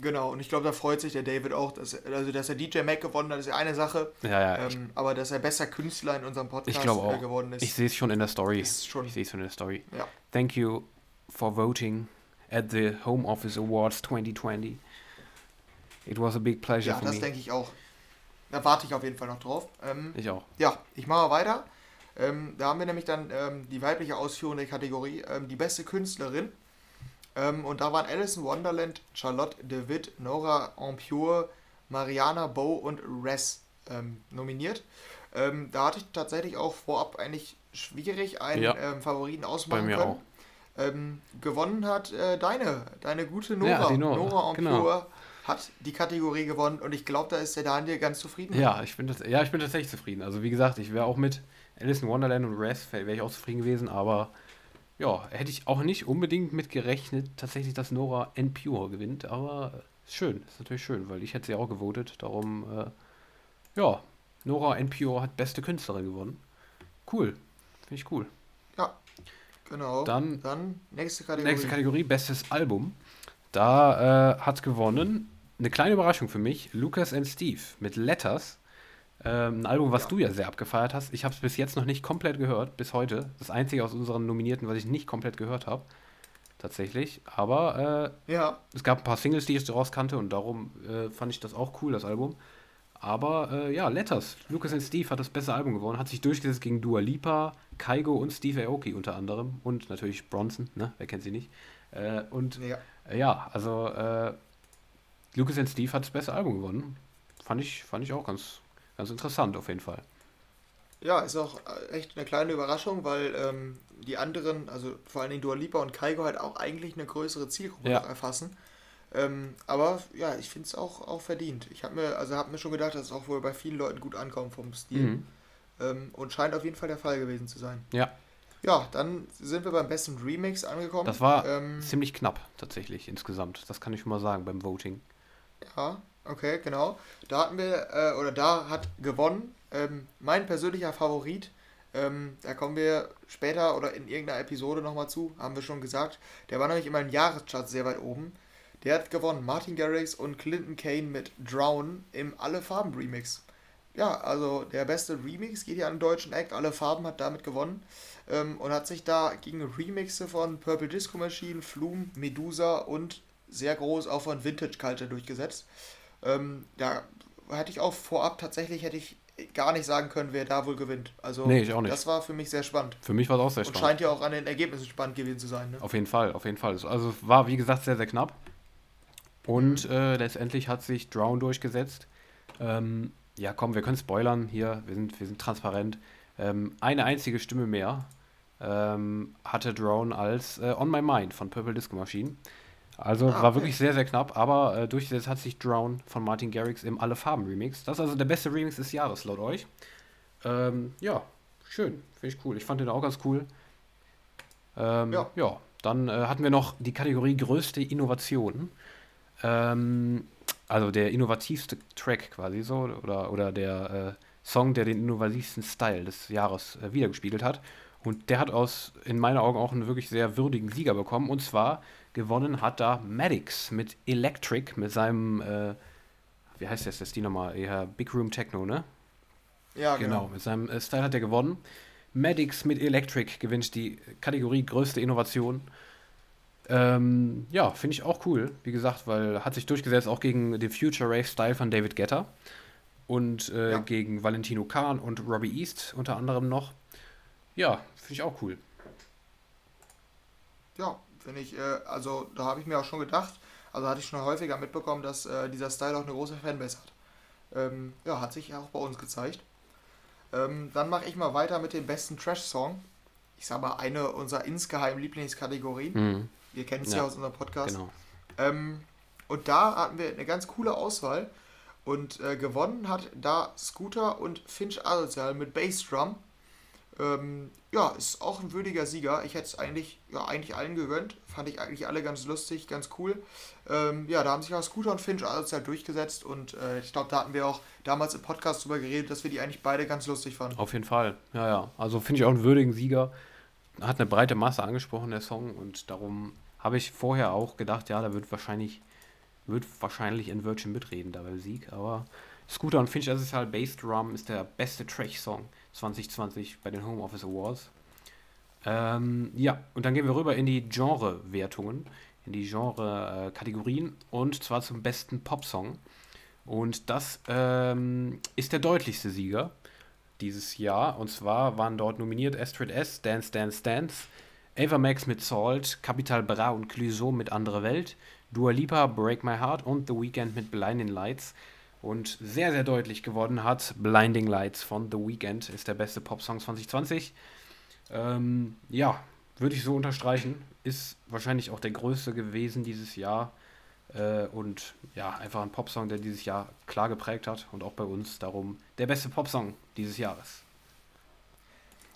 Genau, und ich glaube, da freut sich der David auch, dass, also dass er DJ Mac gewonnen hat, ist ja eine Sache. Ja, ja, ähm, aber dass er besser Künstler in unserem Podcast. Äh, geworden ist. Ich sehe es schon in der Story. Schon, ich sehe es schon in der Story. Ja. Thank you for voting at the Home Office Awards 2020. It was a big pleasure ja, for das denke ich auch. Da warte ich auf jeden Fall noch drauf. Ähm, ich auch. Ja, ich mache weiter. Ähm, da haben wir nämlich dann ähm, die weibliche Ausführung der Kategorie, ähm, die beste Künstlerin. Ähm, und da waren Alice in Wonderland, Charlotte DeWitt, Nora Ampure, Mariana Bow und Res ähm, nominiert. da hatte ich tatsächlich auch vorab eigentlich schwierig einen ja. Favoriten ausmachen Bei mir können. Auch. Ähm, gewonnen hat äh, deine, deine gute Nora. Ja, die Nora. Nora genau. hat die Kategorie gewonnen und ich glaube, da ist der Daniel ganz zufrieden. Ja, ich bin, das, ja, ich bin tatsächlich zufrieden. Also wie gesagt, ich wäre auch mit Alice in Wonderland und Res wäre ich auch zufrieden gewesen, aber ja, hätte ich auch nicht unbedingt mit gerechnet, tatsächlich, dass Nora N Pure gewinnt, aber ist schön, ist natürlich schön, weil ich hätte sie auch gewotet, darum, äh, ja, Nora N Pure hat beste Künstlerin gewonnen. Cool, finde ich cool. Genau. Dann, dann nächste Kategorie. Nächste Kategorie, bestes Album. Da äh, hat gewonnen, eine kleine Überraschung für mich, Lucas and Steve mit Letters. Ähm, ein Album, was ja. du ja sehr abgefeiert hast. Ich habe es bis jetzt noch nicht komplett gehört, bis heute. Das einzige aus unseren Nominierten, was ich nicht komplett gehört habe. Tatsächlich. Aber äh, ja. es gab ein paar Singles, die ich daraus kannte und darum äh, fand ich das auch cool, das Album. Aber äh, ja, Letters. Lucas and Steve hat das beste Album gewonnen, hat sich durchgesetzt gegen Dua Lipa, Kaigo und Steve Aoki unter anderem. Und natürlich Bronson, ne? Wer kennt sie nicht? Äh, und ja, äh, ja also äh, Lucas and Steve hat das beste Album gewonnen. Fand ich, fand ich auch ganz, ganz interessant auf jeden Fall. Ja, ist auch äh, echt eine kleine Überraschung, weil ähm, die anderen, also vor allen Dingen Dua Lipa und Kaigo halt auch eigentlich eine größere Zielgruppe ja. erfassen. Ähm, aber ja, ich finde es auch, auch verdient. Ich habe mir, also hab mir schon gedacht, dass es auch wohl bei vielen Leuten gut ankommt vom Stil. Mhm. Ähm, und scheint auf jeden Fall der Fall gewesen zu sein. Ja. Ja, dann sind wir beim besten Remix angekommen. Das war ähm, ziemlich knapp tatsächlich insgesamt. Das kann ich schon mal sagen beim Voting. Ja, okay, genau. Da hatten wir, äh, oder da hat gewonnen ähm, mein persönlicher Favorit. Ähm, da kommen wir später oder in irgendeiner Episode nochmal zu, haben wir schon gesagt. Der war nämlich immer im Jahreschart sehr weit oben. Der hat gewonnen. Martin Garrix und Clinton Kane mit Drown im Alle Farben Remix. ja, also der beste Remix geht ja an den deutschen Act. Alle Farben hat damit gewonnen. Ähm, und hat sich da gegen Remixe von Purple Disco Machine, Flume, Medusa und sehr groß auch von Vintage Culture durchgesetzt. Ähm, da hätte ich auch vorab tatsächlich hätte ich gar nicht sagen können, wer da wohl gewinnt. Also nee, ich auch nicht. das war für mich sehr spannend. Für mich war es auch sehr spannend. Und scheint ja auch an den Ergebnissen spannend gewesen zu sein. Ne? Auf jeden Fall, auf jeden Fall. Also war wie gesagt sehr, sehr knapp. Und mhm. äh, letztendlich hat sich Drown durchgesetzt. Ähm, ja, komm, wir können spoilern hier, wir sind, wir sind transparent. Ähm, eine einzige Stimme mehr ähm, hatte Drone als äh, On My Mind von Purple Disco Machine. Also ah, war okay. wirklich sehr, sehr knapp, aber äh, durchgesetzt hat sich Drown von Martin Garrix im Alle Farben Remix. Das ist also der beste Remix des Jahres, laut euch. Ähm, ja, schön, finde ich cool. Ich fand den auch ganz cool. Ähm, ja. ja. dann äh, hatten wir noch die Kategorie größte Innovation. Ähm, also der innovativste Track quasi so, oder, oder der äh, Song, der den innovativsten Style des Jahres äh, wiedergespiegelt hat. Und der hat aus, in meinen Augen, auch einen wirklich sehr würdigen Sieger bekommen. Und zwar gewonnen hat da Maddox mit Electric, mit seinem, äh, wie heißt das, das die nochmal? Eher Big Room Techno, ne? Ja, genau. genau. Mit seinem äh, Style hat er gewonnen. Maddox mit Electric gewinnt die Kategorie größte Innovation. Ähm, ja, finde ich auch cool, wie gesagt, weil hat sich durchgesetzt auch gegen den Future Rave Style von David Guetta und äh, ja. gegen Valentino Kahn und Robbie East unter anderem noch. Ja, finde ich auch cool. Ja, finde ich, äh, also da habe ich mir auch schon gedacht, also hatte ich schon häufiger mitbekommen, dass äh, dieser Style auch eine große Fanbase hat. Ähm, ja, hat sich auch bei uns gezeigt. Ähm, dann mache ich mal weiter mit dem besten Trash-Song. Ich sage mal, eine unserer insgeheim Lieblingskategorien. Mhm. Wir kennen es ja. ja. aus unserem Podcast. Genau. Ähm, und da hatten wir eine ganz coole Auswahl. Und äh, gewonnen hat da Scooter und Finch Asozial mit Bassdrum. Ähm, ja, ist auch ein würdiger Sieger. Ich hätte es eigentlich, ja, eigentlich allen gegönnt. Fand ich eigentlich alle ganz lustig, ganz cool. Ähm, ja, da haben sich auch Scooter und Finch halt durchgesetzt und äh, ich glaube, da hatten wir auch damals im Podcast drüber geredet, dass wir die eigentlich beide ganz lustig fanden. Auf jeden Fall, ja, ja. Also finde ich auch einen würdigen Sieger. Hat eine breite Masse angesprochen, der Song, und darum habe ich vorher auch gedacht, ja, da wird wahrscheinlich, wird wahrscheinlich in Virgin mitreden da beim Sieg, aber Scooter und Finch Asozial Bass Drum ist der beste Trash-Song 2020 bei den Home Office Awards. Ähm, ja, und dann gehen wir rüber in die Genre-Wertungen, in die Genre-Kategorien und zwar zum besten Popsong. Und das ähm, ist der deutlichste Sieger dieses Jahr. Und zwar waren dort nominiert Astrid S, Dance Dance Dance, Ava Max mit Salt, Capital Bra und Clouseau mit Andere Welt, Dua Lipa, Break My Heart und The Weeknd mit Blinding Lights. Und sehr, sehr deutlich geworden hat Blinding Lights von The Weeknd, ist der beste Popsong 2020. Ähm, ja, würde ich so unterstreichen. Ist wahrscheinlich auch der größte gewesen dieses Jahr. Äh, und ja, einfach ein Popsong, der dieses Jahr klar geprägt hat und auch bei uns darum der beste Popsong dieses Jahres.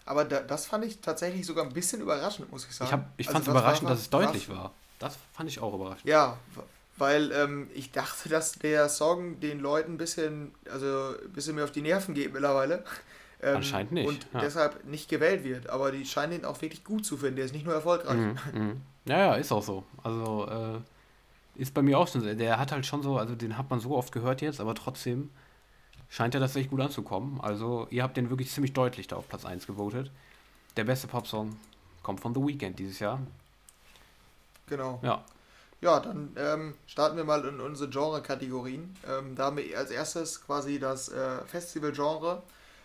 Aber da, das fand ich tatsächlich sogar ein bisschen überraschend, muss ich sagen. Ich, hab, ich fand es also, überraschend, dass es deutlich war. Das fand ich auch überraschend. Ja, weil ähm, ich dachte, dass der Song den Leuten ein bisschen, also ein bisschen mehr auf die Nerven geht mittlerweile. Ähm, Anscheinend nicht. Und ja. deshalb nicht gewählt wird. Aber die scheinen ihn auch wirklich gut zu finden. Der ist nicht nur erfolgreich. Mhm, mhm. Ja, ja, ist auch so. Also äh, ist bei mir auch schon so. Der hat halt schon so, also den hat man so oft gehört jetzt, aber trotzdem scheint er das echt gut anzukommen. Also ihr habt den wirklich ziemlich deutlich da auf Platz 1 gewotet. Der beste Popsong kommt von The Weeknd dieses Jahr. Genau. Ja. Ja, dann ähm, starten wir mal in unsere Genre-Kategorien. Ähm, da haben wir als erstes quasi das äh, Festival-Genre.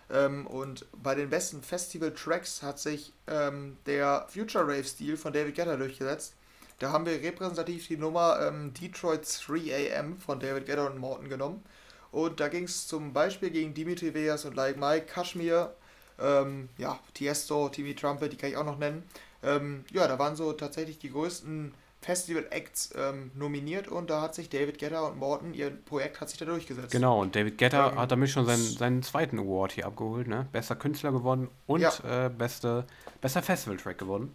Ähm, und bei den besten Festival-Tracks hat sich ähm, der Future Rave-Stil von David Guetta durchgesetzt. Da haben wir repräsentativ die Nummer ähm, Detroit 3 AM von David Guetta und Morton genommen. Und da ging es zum Beispiel gegen Dimitri Vegas und Like Mike, Kashmir, ähm, ja, Tiesto, Timmy Trumpet, die kann ich auch noch nennen. ja, da waren so tatsächlich die größten Festival Acts ähm, nominiert und da hat sich David Guetta und Morton, ihr Projekt hat sich da durchgesetzt. Genau, und David Guetta ähm, hat damit schon seinen, seinen zweiten Award hier abgeholt, ne? Bester Künstler gewonnen und ja. äh, beste, bester Festival-Track gewonnen.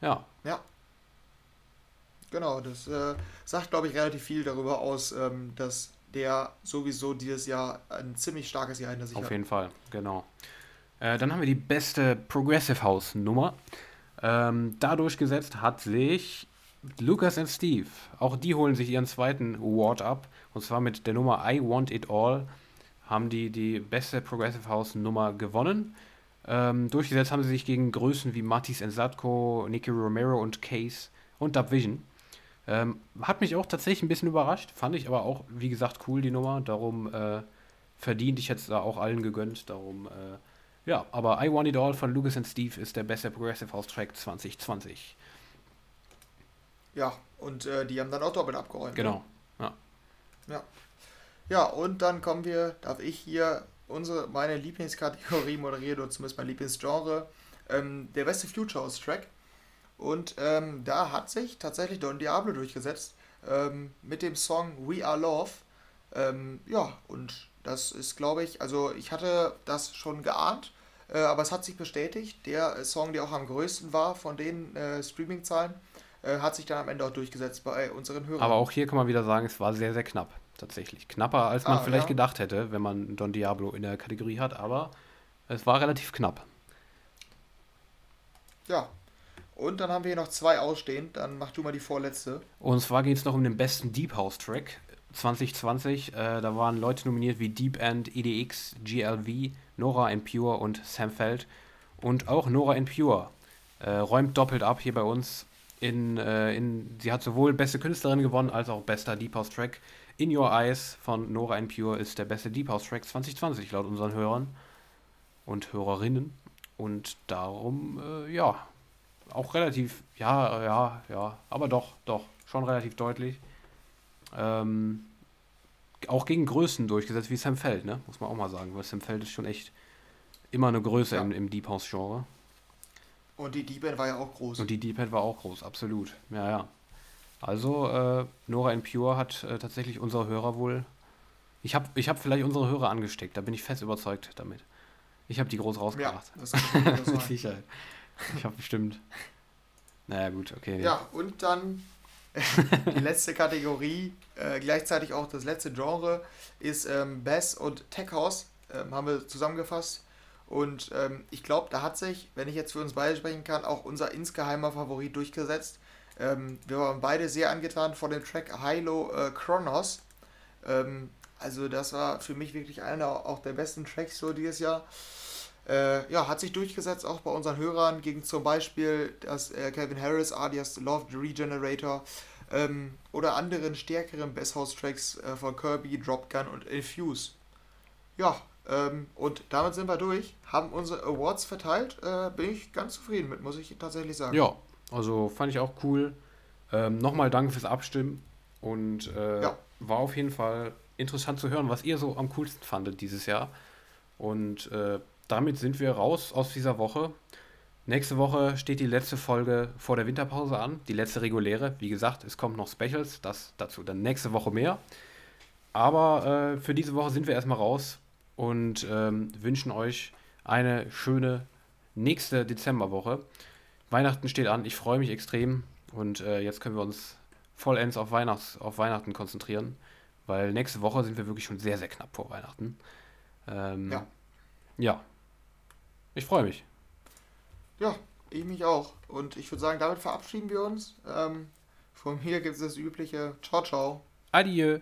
Ja. Ja. Genau, das äh, sagt, glaube ich, relativ viel darüber aus, ähm, dass der sowieso dieses Jahr ein ziemlich starkes Jahr hinter sich Auf hat. Auf jeden Fall, genau. Äh, dann haben wir die beste Progressive House Nummer. Ähm, dadurch gesetzt hat sich Lucas und Steve, auch die holen sich ihren zweiten Award ab. Und zwar mit der Nummer I Want It All haben die die beste Progressive House Nummer gewonnen. Ähm, durchgesetzt haben sie sich gegen Größen wie Matis Ensatko, Nicky Romero und Case und Dub Vision. Ähm, hat mich auch tatsächlich ein bisschen überrascht, fand ich aber auch, wie gesagt, cool die Nummer. Darum äh, verdient, ich hätte es da auch allen gegönnt. Darum, äh, ja, aber I Want It All von Lucas and Steve ist der beste Progressive House Track 2020. Ja, und äh, die haben dann auch doppelt abgeräumt. Genau, ne? ja. Ja. Ja, und dann kommen wir, darf ich hier unsere, meine Lieblingskategorie moderieren oder zumindest mein Lieblingsgenre, ähm, der beste Future House Track. Und ähm, da hat sich tatsächlich Don Diablo durchgesetzt ähm, mit dem Song We Are Love. Ähm, ja, und das ist, glaube ich, also ich hatte das schon geahnt, äh, aber es hat sich bestätigt. Der Song, der auch am größten war von den äh, Streaming-Zahlen, äh, hat sich dann am Ende auch durchgesetzt bei unseren Hörern. Aber auch hier kann man wieder sagen, es war sehr, sehr knapp. Tatsächlich. Knapper, als man ah, vielleicht ja. gedacht hätte, wenn man Don Diablo in der Kategorie hat, aber es war relativ knapp. Ja, und dann haben wir hier noch zwei ausstehen. Dann mach du mal die vorletzte. Und zwar geht es noch um den besten Deep House Track 2020. Äh, da waren Leute nominiert wie Deep End, EDX, GLV, Nora Pure und Sam Feld. Und auch Nora Pure äh, räumt doppelt ab hier bei uns. In, äh, in, sie hat sowohl beste Künstlerin gewonnen als auch bester Deep House Track. In Your Eyes von Nora Pure ist der beste Deep House Track 2020 laut unseren Hörern und Hörerinnen. Und darum, äh, ja, auch relativ, ja, ja, ja, aber doch, doch, schon relativ deutlich. Ähm, auch gegen Größen durchgesetzt wie Sam Feld, ne? Muss man auch mal sagen, weil Sam Feld ist schon echt immer eine Größe ja. im, im Deep House Genre. Und die Deep End war ja auch groß. Und die Deep End war auch groß, absolut. Ja, ja. Also, äh, Nora in Pure hat äh, tatsächlich unsere Hörer wohl. Ich habe ich hab vielleicht unsere Hörer angesteckt, da bin ich fest überzeugt damit. Ich habe die groß rausgebracht. Ja, das kann Mit Sicherheit. Ich habe bestimmt. Naja, gut, okay. Ja, und dann die letzte Kategorie, äh, gleichzeitig auch das letzte Genre, ist ähm, Bass und Tech House. Ähm, haben wir zusammengefasst. Und ähm, ich glaube, da hat sich, wenn ich jetzt für uns beide sprechen kann, auch unser insgeheimer Favorit durchgesetzt. Ähm, wir waren beide sehr angetan von dem Track Hilo äh, Chronos. Ähm, also das war für mich wirklich einer auch der besten Tracks so dieses Jahr. Äh, ja, hat sich durchgesetzt auch bei unseren Hörern gegen zum Beispiel das äh, Calvin Harris alias Love Regenerator ähm, oder anderen stärkeren Best House Tracks äh, von Kirby, Dropgun und Infuse. Ja, ähm, und damit sind wir durch, haben unsere Awards verteilt, äh, bin ich ganz zufrieden mit, muss ich tatsächlich sagen. Ja, also fand ich auch cool. Ähm, Nochmal danke fürs Abstimmen und äh, ja. war auf jeden Fall interessant zu hören, was ihr so am coolsten fandet dieses Jahr. Und äh, damit sind wir raus aus dieser Woche. Nächste Woche steht die letzte Folge vor der Winterpause an, die letzte reguläre. Wie gesagt, es kommt noch Specials, das dazu dann nächste Woche mehr. Aber äh, für diese Woche sind wir erstmal raus und ähm, wünschen euch eine schöne nächste Dezemberwoche. Weihnachten steht an, ich freue mich extrem und äh, jetzt können wir uns vollends auf, Weihnachts-, auf Weihnachten konzentrieren, weil nächste Woche sind wir wirklich schon sehr, sehr knapp vor Weihnachten. Ähm, ja. Ja, ich freue mich. Ja, ich mich auch. Und ich würde sagen, damit verabschieden wir uns. Ähm, von mir gibt es das übliche Ciao, ciao. Adieu.